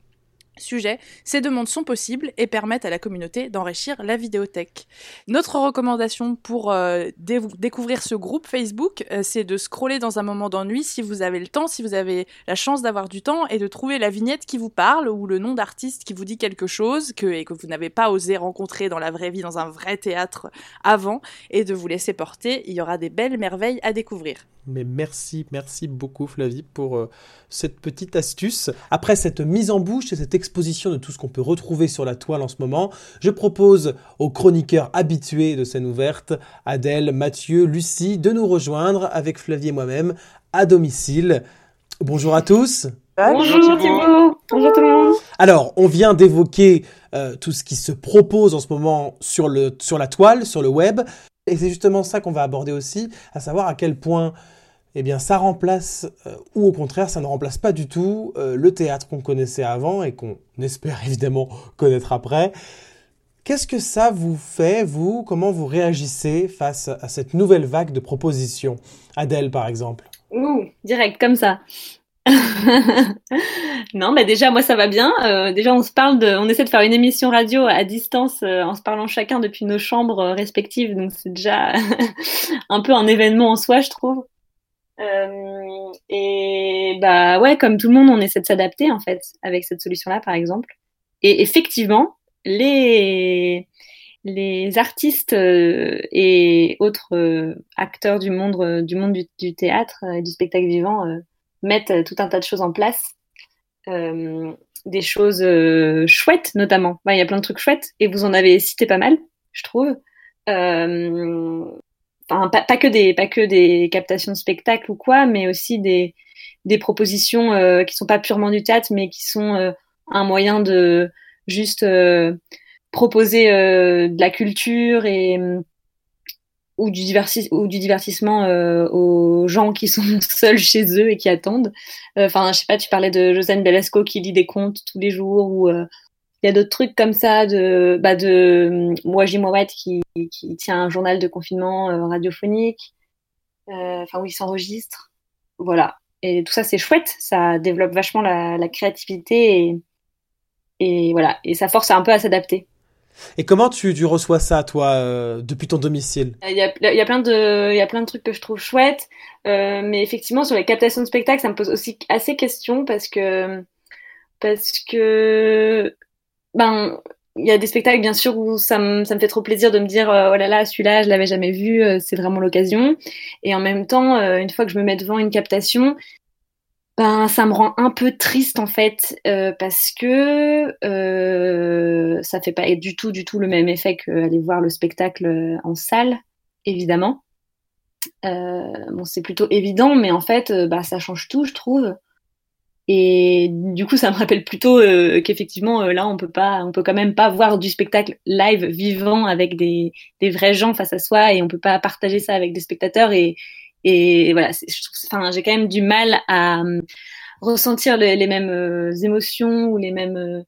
sujet, ces demandes sont possibles et permettent à la communauté d'enrichir la vidéothèque. Notre recommandation pour euh, découvrir ce groupe Facebook, euh, c'est de scroller dans un moment d'ennui si vous avez le temps, si vous avez la chance d'avoir du temps et de trouver la vignette qui vous parle ou le nom d'artiste qui vous dit quelque chose que, et que vous n'avez pas osé rencontrer dans la vraie vie, dans un vrai théâtre avant et de vous laisser porter. Il y aura des belles merveilles à découvrir. Mais merci, merci beaucoup Flavie pour euh, cette petite astuce. Après cette mise en bouche et cette exposition de tout ce qu'on peut retrouver sur la toile en ce moment, je propose aux chroniqueurs habitués de scène ouverte, Adèle, Mathieu, Lucie, de nous rejoindre avec Flavie et moi-même à domicile. Bonjour à tous. Bonjour. Bonjour tout le monde. Alors, on vient d'évoquer euh, tout ce qui se propose en ce moment sur, le, sur la toile, sur le web. Et c'est justement ça qu'on va aborder aussi, à savoir à quel point eh bien, ça remplace, euh, ou au contraire, ça ne remplace pas du tout euh, le théâtre qu'on connaissait avant et qu'on espère évidemment connaître après. Qu'est-ce que ça vous fait, vous? Comment vous réagissez face à cette nouvelle vague de propositions? Adèle, par exemple. Ouh, direct, comme ça. non, bah déjà moi ça va bien. Euh, déjà on se parle de, on essaie de faire une émission radio à distance en se parlant chacun depuis nos chambres respectives, donc c'est déjà un peu un événement en soi, je trouve. Et bah ouais, comme tout le monde, on essaie de s'adapter en fait avec cette solution-là, par exemple. Et effectivement, les les artistes et autres acteurs du monde du théâtre et du spectacle vivant mettent euh, tout un tas de choses en place. Euh, des choses euh, chouettes notamment. Il y a plein de trucs chouettes et vous en avez cité pas mal, je trouve. Pas, que des, captations de spectacles ou quoi, mais aussi des, propositions euh, qui sont pas purement du théâtre, mais qui sont un moyen de juste proposer de la culture et ou du, divertissement euh, aux gens qui sont seuls chez eux et qui attendent. Euh, enfin, je sais pas, tu parlais de Josiane Belasco qui lit des contes tous les jours ou euh, il y a d'autres trucs comme ça de bah de Mouaji Mouawet qui, qui tient un journal de confinement radiophonique. Enfin, où il s'enregistre. Voilà. Et tout ça, c'est chouette. Ça développe vachement la, la créativité et, et voilà. Et ça force un peu à s'adapter. Et comment tu, tu reçois ça, toi, euh, depuis ton domicile? Il y, a, il y, a, plein de, il y a plein de trucs que je trouve chouettes, euh, mais effectivement, sur les captations de spectacles, ça me pose aussi assez question parce que, parce que, ben, il y a des spectacles, bien sûr, où ça me, fait trop plaisir de me dire, euh, oh là là, celui-là, je l'avais jamais vu, c'est vraiment l'occasion. Et en même temps, une fois que je me mets devant une captation, ben, ça me rend un peu triste en fait euh, parce que euh, ça fait pas du tout du tout le même effet qu'aller voir le spectacle euh, en salle évidemment c'est plutôt évident, mais en fait, bah, ça change tout, je trouve. Et du coup, ça me rappelle plutôt qu'effectivement, là, on peut pas, on peut quand même pas voir du spectacle live vivant avec des, des vrais gens face à soi, et on peut pas partager ça avec des spectateurs. Et, et voilà, enfin, j'ai quand même du mal à ressentir les, les mêmes émotions ou les mêmes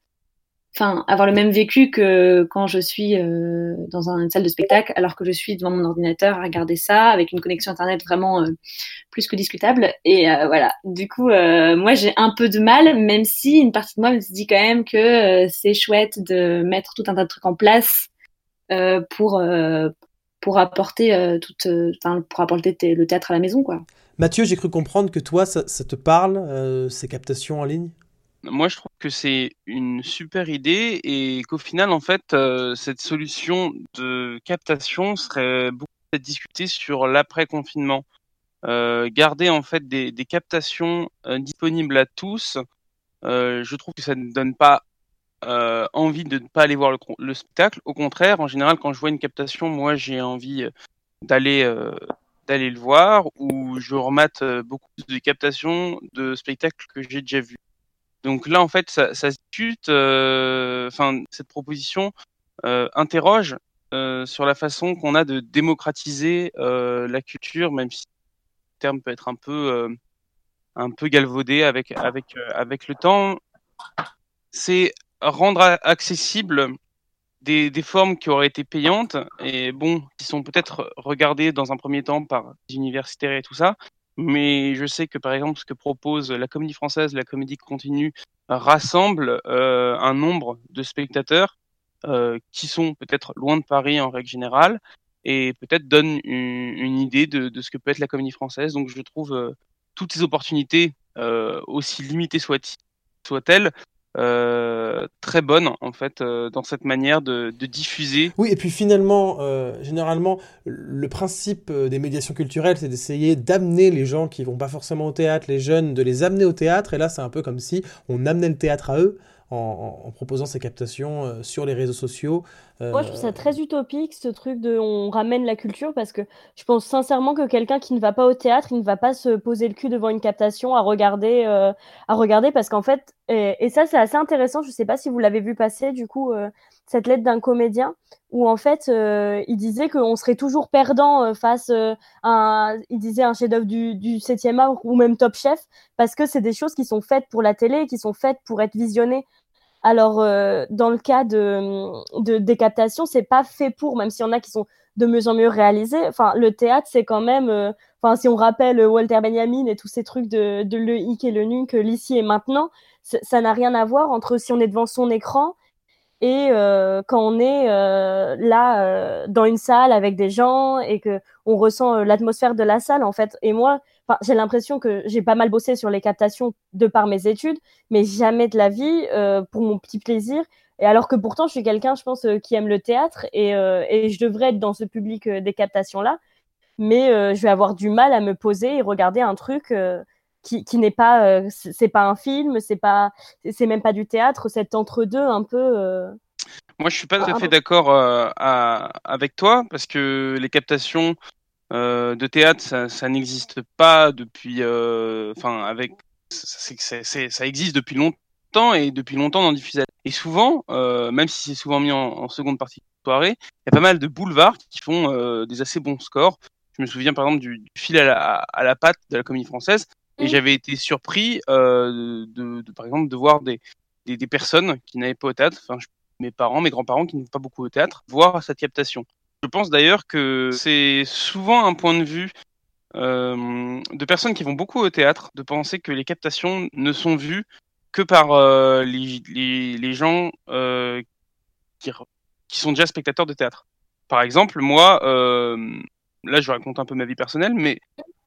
enfin avoir le même vécu que quand je suis euh, dans une salle de spectacle alors que je suis devant mon ordinateur à regarder ça avec une connexion internet vraiment euh, plus que discutable. Et euh, voilà. Du coup moi j'ai un peu de mal même si une partie de moi me dit quand même que c'est chouette de mettre tout un tas de trucs en place pour pour apporter pour apporter le théâtre à la maison quoi. Mathieu j'ai cru comprendre que toi ça te parle ces captations en ligne? Moi, je trouve que c'est une super idée et qu'au final, en fait, euh, cette solution de captation serait beaucoup discutée sur l'après-confinement. Euh, garder en fait des, captations euh, disponibles à tous, je trouve que ça ne donne pas envie de ne pas aller voir le, le, spectacle. Au contraire, en général, quand je vois une captation, moi, j'ai envie d'aller d'aller le voir ou je remate beaucoup de captations de spectacles que j'ai déjà vus. Donc là, en fait. Euh, cette proposition euh, interroge euh, sur la façon qu'on a de démocratiser la culture, même si le terme peut être un peu galvaudé avec le temps. C'est rendre accessible des, formes qui auraient été payantes et bon, qui sont peut-être regardées dans un premier temps par des universitaires et tout ça, mais je sais que par exemple ce que propose la comédie française, la comédie continue, rassemble euh, un nombre de spectateurs euh, qui sont peut-être loin de Paris en règle générale et peut-être donne une, idée de, ce que peut être la comédie française. Donc je trouve euh, toutes ces opportunités, aussi limitées soient-elles, très bonne en fait euh, dans cette manière de, diffuser. Oui, et puis finalement, euh, généralement, le principe euh, des médiations culturelles, c'est d'essayer d'amener les gens qui vont pas forcément au théâtre, les jeunes, de les amener au théâtre. Et là, c'est un peu comme si on amenait le théâtre à eux en, proposant ces captations euh, sur les réseaux sociaux. Euh... Moi, je trouve ça très utopique, ce truc de on ramène la culture, parce que je pense sincèrement que quelqu'un qui ne va pas au théâtre, il ne va pas se poser le cul devant une captation à regarder, euh, à regarder parce qu'en fait, et, et ça, c'est assez intéressant. Je ne sais pas si vous l'avez vu passer, du coup, cette lettre d'un comédien où en fait, euh, il disait qu'on serait toujours perdant euh, face à un, il disait un chef-d'œuvre du, du 7e art ou même Top Chef, parce que c'est des choses qui sont faites pour la télé, qui sont faites pour être visionnées alors, euh, dans le cas de, de des captations, c'est pas fait pour, même s'il y en a qui sont de mieux en mieux réalisés. Enfin, le théâtre, c'est quand même, euh, enfin, si on rappelle Walter Benjamin et tous ces trucs de, de le hic et le nunc, l'ici et maintenant, ça n'a rien à voir entre si on est devant son écran et euh, quand on est euh, là euh, dans une salle avec des gens et que on ressent l'atmosphère de la salle en fait et moi j'ai l'impression que j'ai pas mal bossé sur les captations de par mes études mais jamais de la vie pour mon petit plaisir. Et alors que pourtant je suis quelqu'un je pense qui aime le théâtre et, et je devrais être dans ce public des captations là mais je vais avoir du mal à me poser et regarder un truc qui, qui n'est pas, euh, c'est pas un film, c'est pas, c'est même pas du théâtre, cet entre-deux un peu. Euh... Moi, je suis pas tout à fait d'accord euh, avec toi parce que les captations euh, de théâtre, ça, ça n'existe pas depuis, euh, enfin, avec, ça existe depuis longtemps et depuis longtemps dans diffusé. Et souvent, euh, même si c'est souvent mis en, en, seconde partie de soirée, il y a pas mal de boulevards qui font des assez bons scores. Je me souviens par exemple du, du fil à la, à la patte de la comédie française et j'avais été surpris euh, de, de, par exemple, de voir des, des, des personnes qui n'avaient pas au théâtre, enfin, je, mes parents, mes grands-parents qui n'ont pas beaucoup au théâtre, voir cette captation. Je pense d'ailleurs que c'est souvent un point de vue euh, de personnes qui vont beaucoup au théâtre, de penser que les captations ne sont vues que par euh, les, les, les, gens euh, qui, qui sont déjà spectateurs de théâtre. Par exemple, moi, euh, là je raconte un peu ma vie personnelle, mais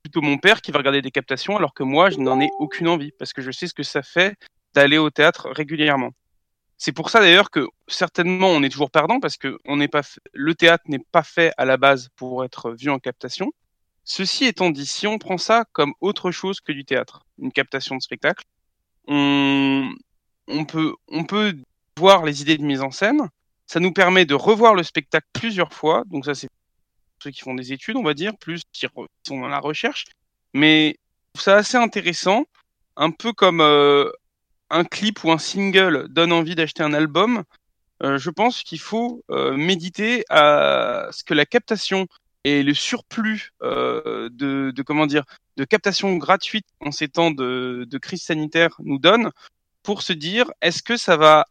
plutôt mon père qui va regarder des captations alors que moi, je n'en ai aucune envie parce que je sais ce que ça fait d'aller au théâtre régulièrement. C'est pour ça d'ailleurs que certainement on est toujours perdant parce que on pas le théâtre n'est pas fait à la base pour être vu en captation. Ceci étant dit, si on prend ça comme autre chose que du théâtre, une captation de spectacle, on, on peut on peut voir les idées de mise en scène. Ça nous permet de revoir le spectacle plusieurs fois, donc ça c'est ceux qui font des études, on va dire, plus qui, sont dans la recherche. Mais je trouve ça assez intéressant, un peu comme euh, un clip ou un single donne envie d'acheter un album. Euh, je pense qu'il faut euh, méditer à ce que la captation et le surplus de, comment dire de captation gratuite en ces temps de, de crise sanitaire nous donne pour se dire est-ce que ça va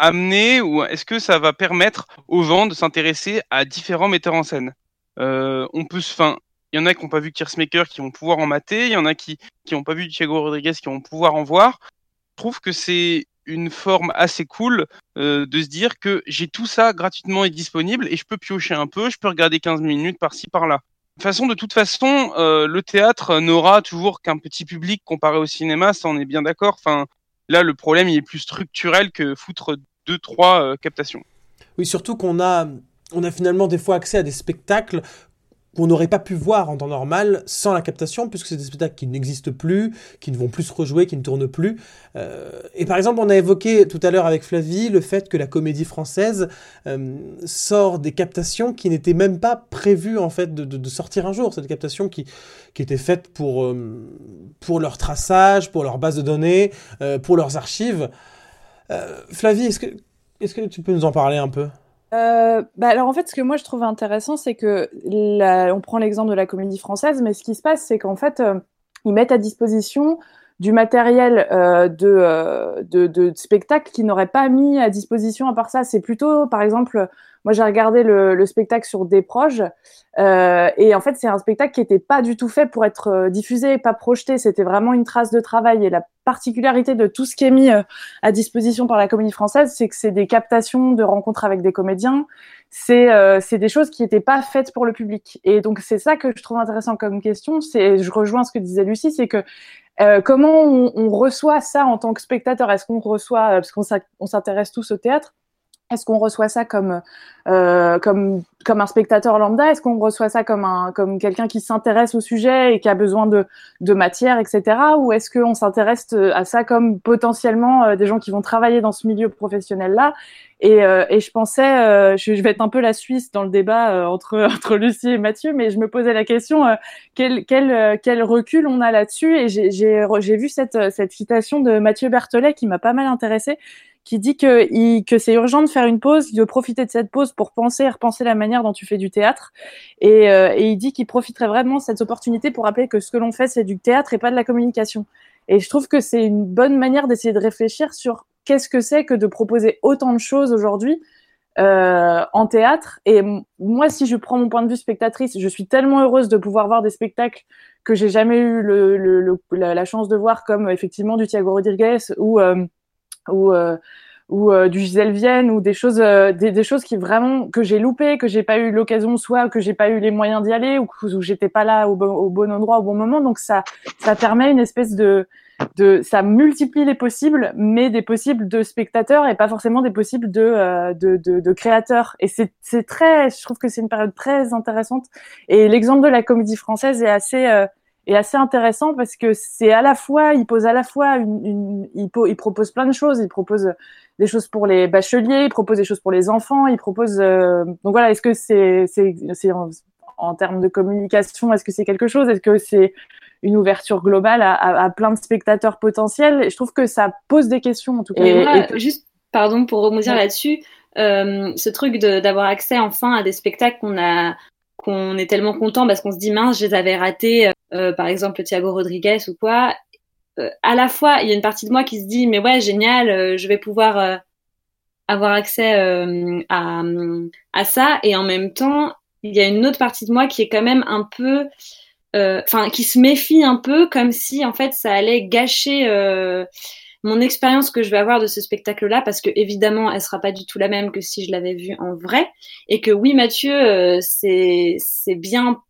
amener ou est-ce que ça va permettre aux gens de s'intéresser à différents metteurs en scène? Euh, On peut, enfin, il y en a qui n'ont pas vu Maker qui vont pouvoir en mater, il y en a qui qui n'ont pas vu Thiago Rodriguez qui vont pouvoir en voir. Je trouve que c'est une forme assez cool euh, de se dire que j'ai tout ça gratuitement et disponible et je peux piocher un peu, je peux regarder 15 minutes par-ci par-là. De toute façon, euh, le théâtre n'aura toujours qu'un petit public comparé au cinéma, ça on est bien d'accord. Enfin, là, le problème il est plus structurel que foutre deux, trois euh, captations. Oui, surtout qu'on a, on a finalement des fois accès à des spectacles qu'on n'aurait pas pu voir en temps normal sans la captation, puisque c'est des spectacles qui n'existent plus, qui ne vont plus se rejouer, qui ne tournent plus. Euh, et par exemple, on a évoqué tout à l'heure avec Flavie le fait que la comédie française euh, sort des captations qui n'étaient même pas prévues en fait de, sortir un jour. C'est des captations qui, qui étaient faites pour, pour leur traçage, pour leur base de données, pour leurs archives. Euh, Flavie, est-ce que, est que tu peux nous en parler un peu? Euh, bah alors en fait, ce que moi je trouve intéressant, c'est que on prend l'exemple de la comédie française, mais ce qui se passe, c'est qu'en fait, euh, ils mettent à disposition du matériel de, de, de, spectacle qu'ils n'auraient pas mis à disposition à part ça. C'est plutôt, par exemple, moi j'ai regardé le, le, spectacle sur Des proches, et en fait c'est un spectacle qui n'était pas du tout fait pour être diffusé, pas projeté. C'était vraiment une trace de travail. Et la particularité de tout ce qui est mis euh, à disposition par la comédie française, c'est que c'est des captations de rencontres avec des comédiens. C'est euh, des choses qui n'étaient pas faites pour le public. Et donc c'est ça que je trouve intéressant comme question. C'est je rejoins ce que disait Lucie, c'est que euh, comment on, on, reçoit ça en tant que spectateur? Est-ce qu'on reçoit euh, parce qu'on s'intéresse tous au théâtre est-ce qu'on reçoit ça comme euh, comme comme un spectateur lambda? Est-ce qu'on reçoit ça comme un comme quelqu'un qui s'intéresse au sujet et qui a besoin de de matière, etc. Ou est-ce qu'on s'intéresse euh, à ça comme potentiellement euh, des gens qui vont travailler dans ce milieu professionnel là et, euh, et je pensais, je, je, vais être un peu la Suisse dans le débat entre entre Lucie et Mathieu, mais je me posais la question quel quel quel recul on a là-dessus? Et j'ai vu cette cette citation de Mathieu Berthollet qui m'a pas mal intéressée qui dit que, c'est urgent de faire une pause, de profiter de cette pause pour penser et repenser la manière dont tu fais du théâtre. Et, euh, et il dit qu'il profiterait vraiment de cette opportunité pour rappeler que ce que l'on fait, c'est du théâtre et pas de la communication. Et je trouve que c'est une bonne manière d'essayer de réfléchir sur qu'est-ce que c'est que de proposer autant de choses aujourd'hui euh, en théâtre. Et moi, si je prends mon point de vue spectatrice, je suis tellement heureuse de pouvoir voir des spectacles que j'ai jamais eu le, la, chance de voir, comme effectivement du Thiago Rodriguez ou euh, ou euh, ou euh, du Gisèle Vienne ou des choses euh, des, des, choses qui vraiment que j'ai loupé que j'ai pas eu l'occasion soit que j'ai pas eu les moyens d'y aller ou où j'étais pas là au bon, au bon endroit au bon moment. Donc ça ça permet une espèce de de ça multiplie les possibles mais des possibles de spectateurs et pas forcément des possibles de de, de, de, créateurs. Et c'est c'est très je trouve que c'est une période très intéressante. Et l'exemple de la comédie française est assez est assez intéressant parce que c'est à la fois, il pose à la fois une, une il, il, propose plein de choses, il propose des choses pour les bacheliers, il propose des choses pour les enfants, il propose euh, donc voilà, est-ce que c'est c'est c'est en, en, termes de communication, est-ce que c'est quelque chose, est-ce que c'est une ouverture globale à, à, à, plein de spectateurs potentiels? Et je trouve que ça pose des questions en tout cas. Et, juste pardon pour rebondir là-dessus, euh, ce truc d'avoir accès enfin à des spectacles qu'on a qu'on est tellement content parce qu'on se dit mince, je les avais ratés, euh, euh, par exemple Thiago Rodriguez ou quoi. Euh, à la fois, il y a une partie de moi qui se dit mais ouais, génial, je vais pouvoir avoir accès à, à ça, et en même temps, il y a une autre partie de moi qui est quand même un peu, enfin, qui se méfie un peu, comme si en fait ça allait gâcher mon expérience que je vais avoir de ce spectacle-là, parce que évidemment, elle sera pas du tout la même que si je l'avais vu en vrai, et que oui, Mathieu, euh, c'est bien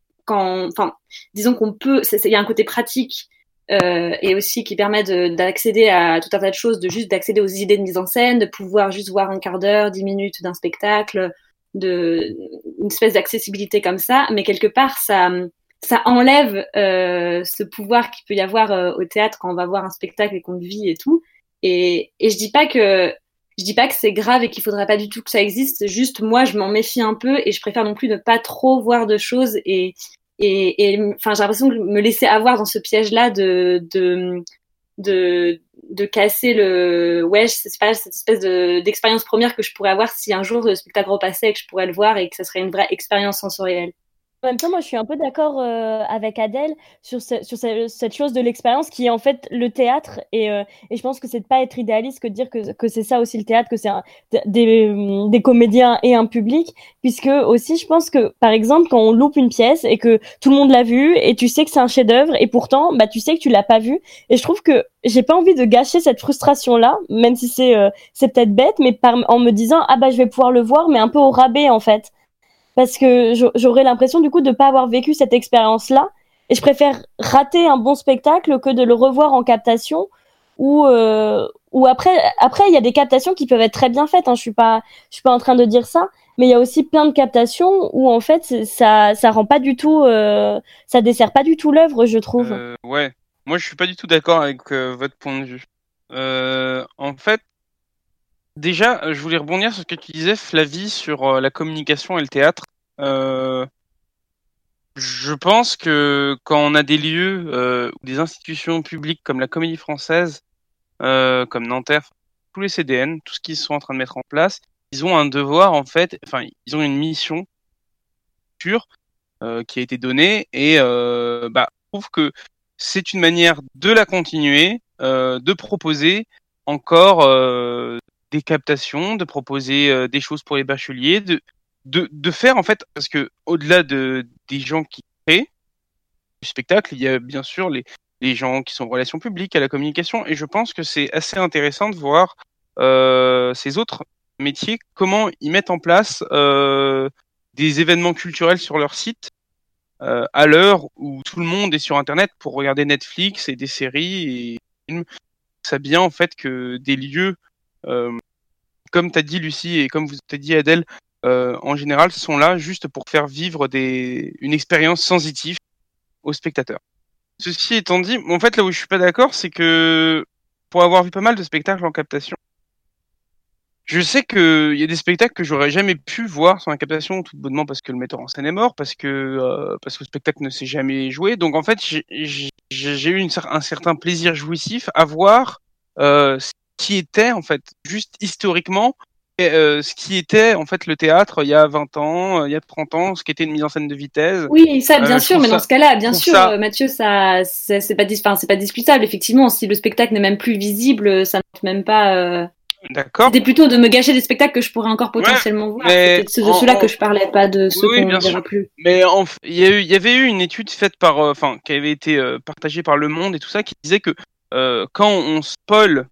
disons qu'on peut, il y a un côté pratique euh, et aussi qui permet d'accéder à tout un tas de choses, de juste d'accéder aux idées de mise en scène, de pouvoir juste voir un quart d'heure, dix minutes d'un spectacle, de une espèce d'accessibilité comme ça, mais quelque part ça ça enlève euh, ce pouvoir qu'il peut y avoir euh, au théâtre quand on va voir un spectacle et qu'on le vit et tout. Et, et je dis pas que je je dis pas que c'est grave et qu'il faudrait pas du tout que ça existe. Juste moi, je m'en méfie un peu et je préfère non plus ne pas trop voir de choses et et, enfin j'ai l'impression de me laisser avoir dans ce piège-là de de de de casser le ouais c'est pas cette espèce de d'expérience première que je pourrais avoir si un jour le spectacle repassait et que je pourrais le voir et que ça serait une vraie expérience sensorielle. En même temps, moi, je suis un peu d'accord euh, avec Adèle sur, sur cette chose de l'expérience qui est en fait le théâtre. Et, euh, et je pense que c'est de pas être idéaliste que de dire que, que c'est ça aussi le théâtre, que c'est des, des comédiens et un public. Puisque aussi, je pense que, par exemple, quand on loupe une pièce et que tout le monde l'a vue et tu sais que c'est un chef-d'œuvre et pourtant, bah, tu sais que tu l'as pas vu. Et je trouve que j'ai pas envie de gâcher cette frustration-là, même si c'est euh, c'est peut-être bête, mais par, en me disant, ah bah, je vais pouvoir le voir, mais un peu au rabais, en fait parce que j'aurais l'impression du coup de ne pas avoir vécu cette expérience-là. Et je préfère rater un bon spectacle que de le revoir en captation ou euh, après après il y a des captations qui peuvent être très bien faites. Hein. Je suis pas je suis pas en train de dire ça, mais il y a aussi plein de captations où en fait ça ça rend pas du tout euh, ça dessert pas du tout l'œuvre, je trouve. Euh, ouais, moi je suis pas du tout d'accord avec euh, votre point de vue. Euh, en fait, Déjà, euh, je voulais rebondir sur ce que tu disais, Flavie, sur euh, la communication et le théâtre. Euh, je pense que quand on a des lieux ou des institutions publiques comme la Comédie Française, comme Nanterre, tous les CDN, tout ce qu'ils sont en train de mettre en place, ils ont un devoir en fait, enfin ils ont une mission pure qui a été donnée et bah, je trouve que c'est une manière de la continuer, de proposer encore des captations, de proposer euh, des choses pour les bacheliers, de, de, de faire en fait, parce que au-delà de, des gens qui créent du spectacle, il y a bien sûr les, les gens qui sont en relations publiques, à la communication, et je pense que c'est assez intéressant de voir euh, ces autres métiers, comment ils mettent en place euh, des événements culturels sur leur site, à l'heure où tout le monde est sur Internet pour regarder Netflix et des séries et films. Ça bien en fait que des lieux comme tu as dit Lucie et comme vous t'as dit Adèle, euh, en général sont là juste pour faire vivre une expérience sensitive aux spectateurs. Ceci étant dit, en fait là où je suis pas d'accord, c'est que pour avoir vu pas mal de spectacles en captation, je sais qu'il y a des spectacles que j'aurais jamais pu voir sans la captation, tout bonnement parce que le metteur en scène est mort, parce que euh, parce que le spectacle ne s'est jamais joué. Donc en fait, j'ai eu un certain plaisir jouissif à voir euh, qui était en fait juste historiquement euh, ce qui était en fait le théâtre il y a 20 ans, euh, il y a 30 ans, ce qui était une mise en scène de vitesse. Oui, ça bien euh, sûr, mais dans ce cas-là, bien sûr, Mathieu, ça c'est pas c'est pas discutable effectivement. Si le spectacle n'est même plus visible, ça ne même pas. D'accord. C'était plutôt de me gâcher des spectacles que je pourrais encore potentiellement voir. C'était de ceux-là que je parlais, pas de ceux qu'on ne verra plus. Mais il y, y avait eu une étude faite par, enfin, qui avait été partagée par Le Monde et tout ça, qui disait que quand on spoil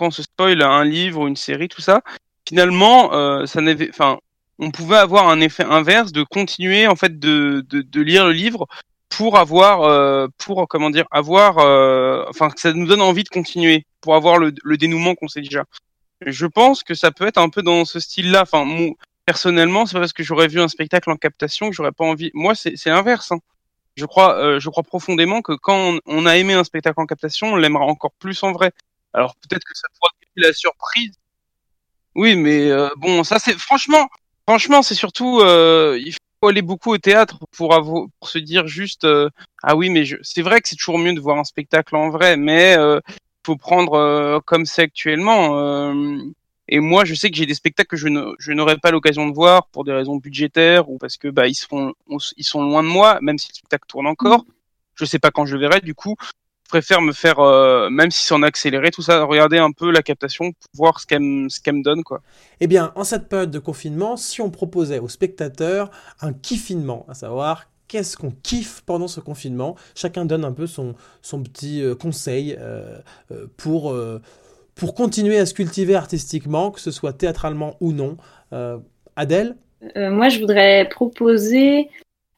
quand on se spoil un livre une série, tout ça, finalement, euh, ça n'avait, enfin, on pouvait avoir un effet inverse de continuer en fait de, de, lire le livre pour avoir, euh, pour comment dire, avoir, euh, enfin, que ça nous donne envie de continuer, pour avoir le, le dénouement qu'on sait déjà. Je pense que ça peut être un peu dans ce style-là. Enfin, personnellement, c'est pas parce que j'aurais vu un spectacle en captation que j'aurais pas envie. Moi, c'est l'inverse. Hein. Je crois, euh, je crois profondément que quand on, a aimé un spectacle en captation, on l'aimera encore plus en vrai. Alors peut-être que ça pourra être la surprise. Oui, mais euh, bon, ça c'est franchement, franchement, c'est surtout euh, il faut aller beaucoup au théâtre pour, pour se dire juste euh, ah oui, mais je... c'est vrai que c'est toujours mieux de voir un spectacle en vrai, mais il faut prendre comme c'est actuellement. et moi, je sais que j'ai des spectacles que je n'aurais pas l'occasion de voir pour des raisons budgétaires ou parce que bah ils sont ils sont loin de moi, même si le spectacle tourne encore. Je sais pas quand je le verrai. Du coup, préfère me faire, euh, même si c'est en accéléré, tout ça, regarder un peu la captation pour voir ce qu'elle me donne. Quoi. Eh bien, en cette période de confinement, si on proposait aux spectateurs un kiffinement, à savoir qu'est-ce qu'on kiffe pendant ce confinement, chacun donne un peu son, son petit euh, conseil euh, pour, pour continuer à se cultiver artistiquement, que ce soit théâtralement ou non. Adèle? Moi, je voudrais proposer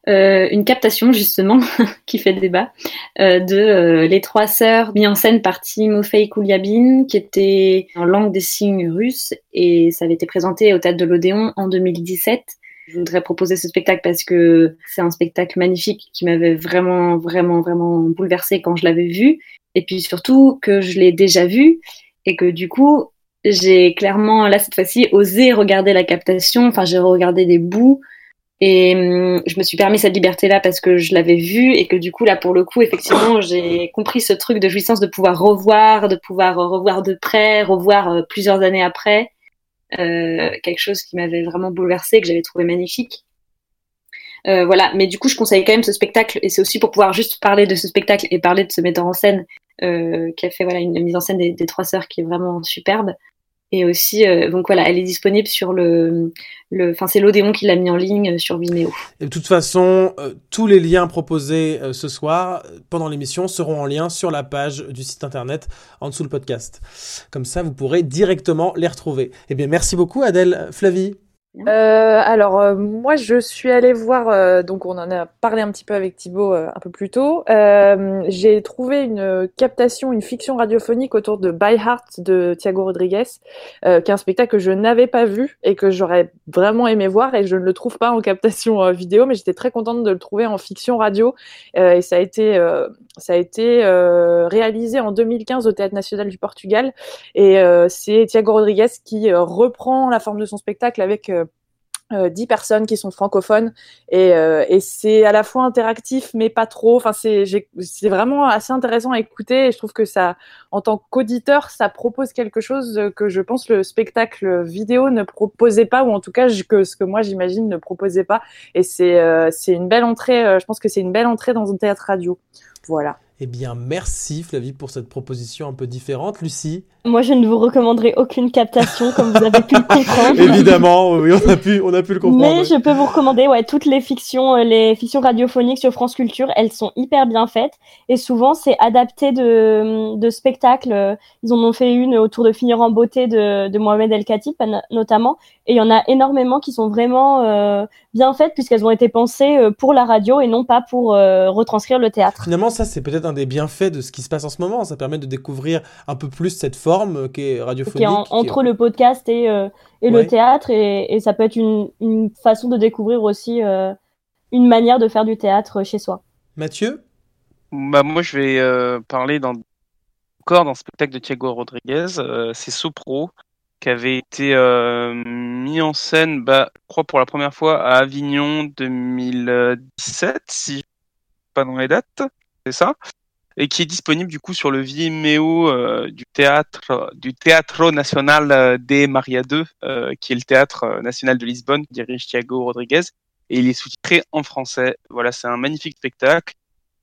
euh, une captation justement qui fait débat euh, de euh, Les Trois Sœurs mis en scène par Timofey Kouliabine qui était en langue des signes russe et ça avait été présenté au Théâtre de l'Odéon en 2017. Je voudrais proposer ce spectacle parce que c'est un spectacle magnifique qui m'avait vraiment, vraiment, vraiment bouleversé quand je l'avais vu et puis surtout que je l'ai déjà vu et que du coup j'ai clairement, là, cette fois-ci, osé regarder la captation. Enfin, j'ai regardé des bouts. Et hum, je me suis permis cette liberté-là parce que je l'avais vue et que du coup, là, pour le coup, effectivement, j'ai compris ce truc de jouissance de pouvoir revoir, de pouvoir revoir de près, revoir euh, plusieurs années après. Euh, quelque chose qui m'avait vraiment bouleversée, que j'avais trouvé magnifique. Euh, voilà, mais du coup, je conseille quand même ce spectacle, et c'est aussi pour pouvoir juste parler de ce spectacle et parler de ce metteur en scène euh, qui a fait voilà une, mise en scène des, des, trois sœurs qui est vraiment superbe. Et aussi, euh, donc voilà, elle est disponible sur le, enfin c'est l'Odéon qui l'a mis en ligne sur Vimeo. Et de toute façon, euh, tous les liens proposés euh, ce soir pendant l'émission seront en lien sur la page du site internet en dessous le podcast. Comme ça, vous pourrez directement les retrouver. Eh bien, merci beaucoup Adèle, Flavie. Euh, alors euh, moi je suis allée voir, euh, donc on en a parlé un petit peu avec Thibaut un peu plus tôt. J'ai trouvé une captation, une fiction radiophonique autour de By Heart de Thiago Rodriguez, qui est un spectacle que je n'avais pas vu et que j'aurais vraiment aimé voir et je ne le trouve pas en captation vidéo, mais j'étais très contente de le trouver en fiction radio et ça a été ça a été réalisé en 2015 au Théâtre National du Portugal. Et c'est Thiago Rodriguez qui reprend la forme de son spectacle avec euh, 10 personnes qui sont francophones. Et, euh, et c'est à la fois interactif mais pas trop. Enfin c'est vraiment assez intéressant à écouter. Et je trouve que ça en tant qu'auditeur ça propose quelque chose que je pense le spectacle vidéo ne proposait pas ou en tout cas ce que moi j'imagine ne proposait pas. Et c'est euh, une belle entrée je pense que c'est une belle entrée dans un théâtre radio. Voilà. Eh bien, merci Flavie pour cette proposition un peu différente. Lucie? Moi, je ne vous recommanderai aucune captation, comme vous avez pu le comprendre. Évidemment, oui, on a pu, on a pu le comprendre. Mais je peux vous recommander, ouais, toutes les fictions, euh, les fictions radiophoniques sur France Culture, elles sont hyper bien faites. Et souvent, c'est adapté de, de spectacles. Ils en ont fait une autour de Finir en beauté de, de Mohamed El Khatib, notamment. Et il y en a énormément qui sont vraiment euh, bien faites, puisqu'elles ont été pensées euh, pour la radio et non pas pour euh, retranscrire le théâtre. Finalement, ça, c'est peut-être un des bienfaits de ce qui se passe en ce moment. Ça permet de découvrir un peu plus cette forme qui est radiophonique. Qui est en, entre qui est... le podcast et, euh, et ouais. le théâtre. Et, et, ça peut être une, une, façon de découvrir aussi euh, une manière de faire du théâtre chez soi. Mathieu? Bah, Moi, je vais euh, parler dans, encore dans le spectacle de Thiago Rodriguez. c'est Sopro qui avait été mis en scène, bah, je crois, pour la première fois à Avignon 2017, si je ne pas dans les dates. C'est ça? Et qui est disponible du coup sur le Vimeo euh, du théâtre du Teatro Nacional euh, de Maria II, euh, qui est le théâtre national de Lisbonne, qui dirige Thiago Rodriguez, et il est sous-titré en français. Voilà, c'est un magnifique spectacle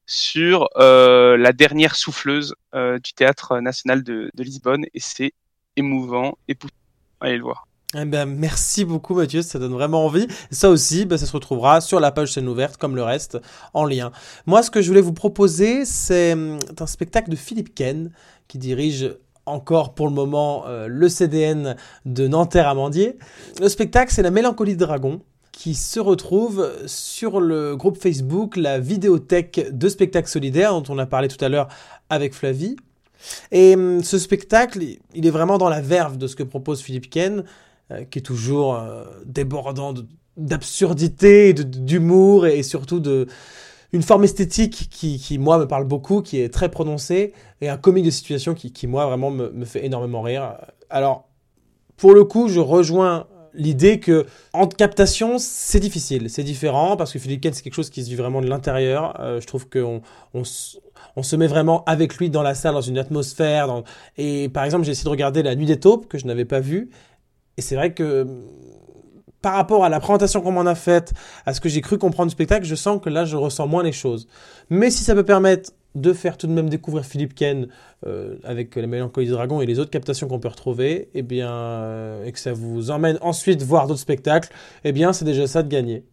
sur la dernière souffleuse du théâtre national de, de Lisbonne, et c'est émouvant, épouvantable. Allez le voir. Eh ben, merci beaucoup Mathieu, ça donne vraiment envie. Ça aussi, ben, ça se retrouvera sur la page scène ouverte, comme le reste, en lien. Moi, ce que je voulais vous proposer, c'est un spectacle de Philippe Ken, qui dirige encore pour le moment euh, le CDN de Nanterre-Amandier. Le spectacle, c'est La Mélancolie de Dragon, qui se retrouve sur le groupe Facebook, la vidéothèque de spectacles solidaires, dont on a parlé tout à l'heure avec Flavie. Et ce spectacle, il est vraiment dans la verve de ce que propose Philippe Ken, euh, qui est toujours euh, débordant d'absurdité, d'humour et, surtout de une forme esthétique qui, qui, moi, me parle beaucoup, qui est très prononcée, et un comique de situation qui, qui moi, vraiment me, me, fait énormément rire. Alors, pour le coup, je rejoins l'idée que en captation, c'est difficile, c'est différent, parce que Philippe Ken, c'est quelque chose qui se vit vraiment de l'intérieur. Euh, je trouve qu'on on, on se met vraiment avec lui dans la salle, dans une atmosphère. Et par exemple, j'ai essayé de regarder La Nuit des Taupes, que je n'avais pas vu. Et c'est vrai que par rapport à la présentation qu'on m'en a faite, à ce que j'ai cru comprendre du spectacle, je sens que là, je ressens moins les choses. Mais si ça peut permettre de faire tout de même découvrir Philippe Ken euh, avec les Mélancolies du Dragon et les autres captations qu'on peut retrouver, eh bien, euh, et que ça vous emmène ensuite voir d'autres spectacles, eh bien, c'est déjà ça de gagner.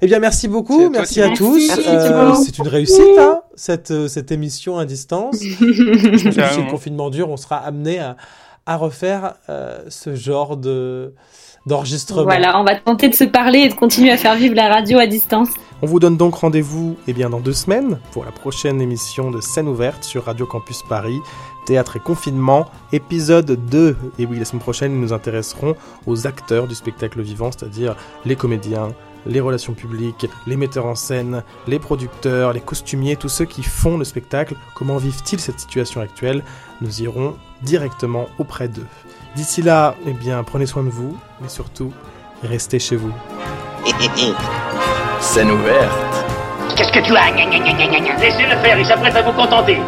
Eh bien, merci beaucoup, merci à merci. tous. Euh, c'est une réussite, hein, cette, cette émission à distance. je pense que si le confinement dure, on sera amené à, à refaire euh, ce genre de d'enregistrement. Voilà, on va tenter de se parler et de continuer à faire vivre la radio à distance. On vous donne donc rendez-vous eh bien, dans deux semaines pour la prochaine émission de Scène ouverte sur Radio Campus Paris, Théâtre et confinement, épisode 2. Et oui, la semaine prochaine, nous nous intéresserons aux acteurs du spectacle vivant, c'est-à-dire les comédiens, les relations publiques, les metteurs en scène, les producteurs, les costumiers, tous ceux qui font le spectacle. Comment vivent-ils cette situation actuelle? Nous irons directement auprès d'eux. D'ici là, eh bien, prenez soin de vous, mais surtout, restez chez vous. Scène ouverte. Qu'est-ce que tu as? Laissez-le faire, il s'apprête à vous contenter.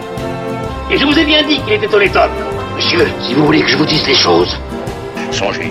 Et je vous ai bien dit qu'il était homme. Monsieur, si vous voulez que je vous dise les choses. Songez,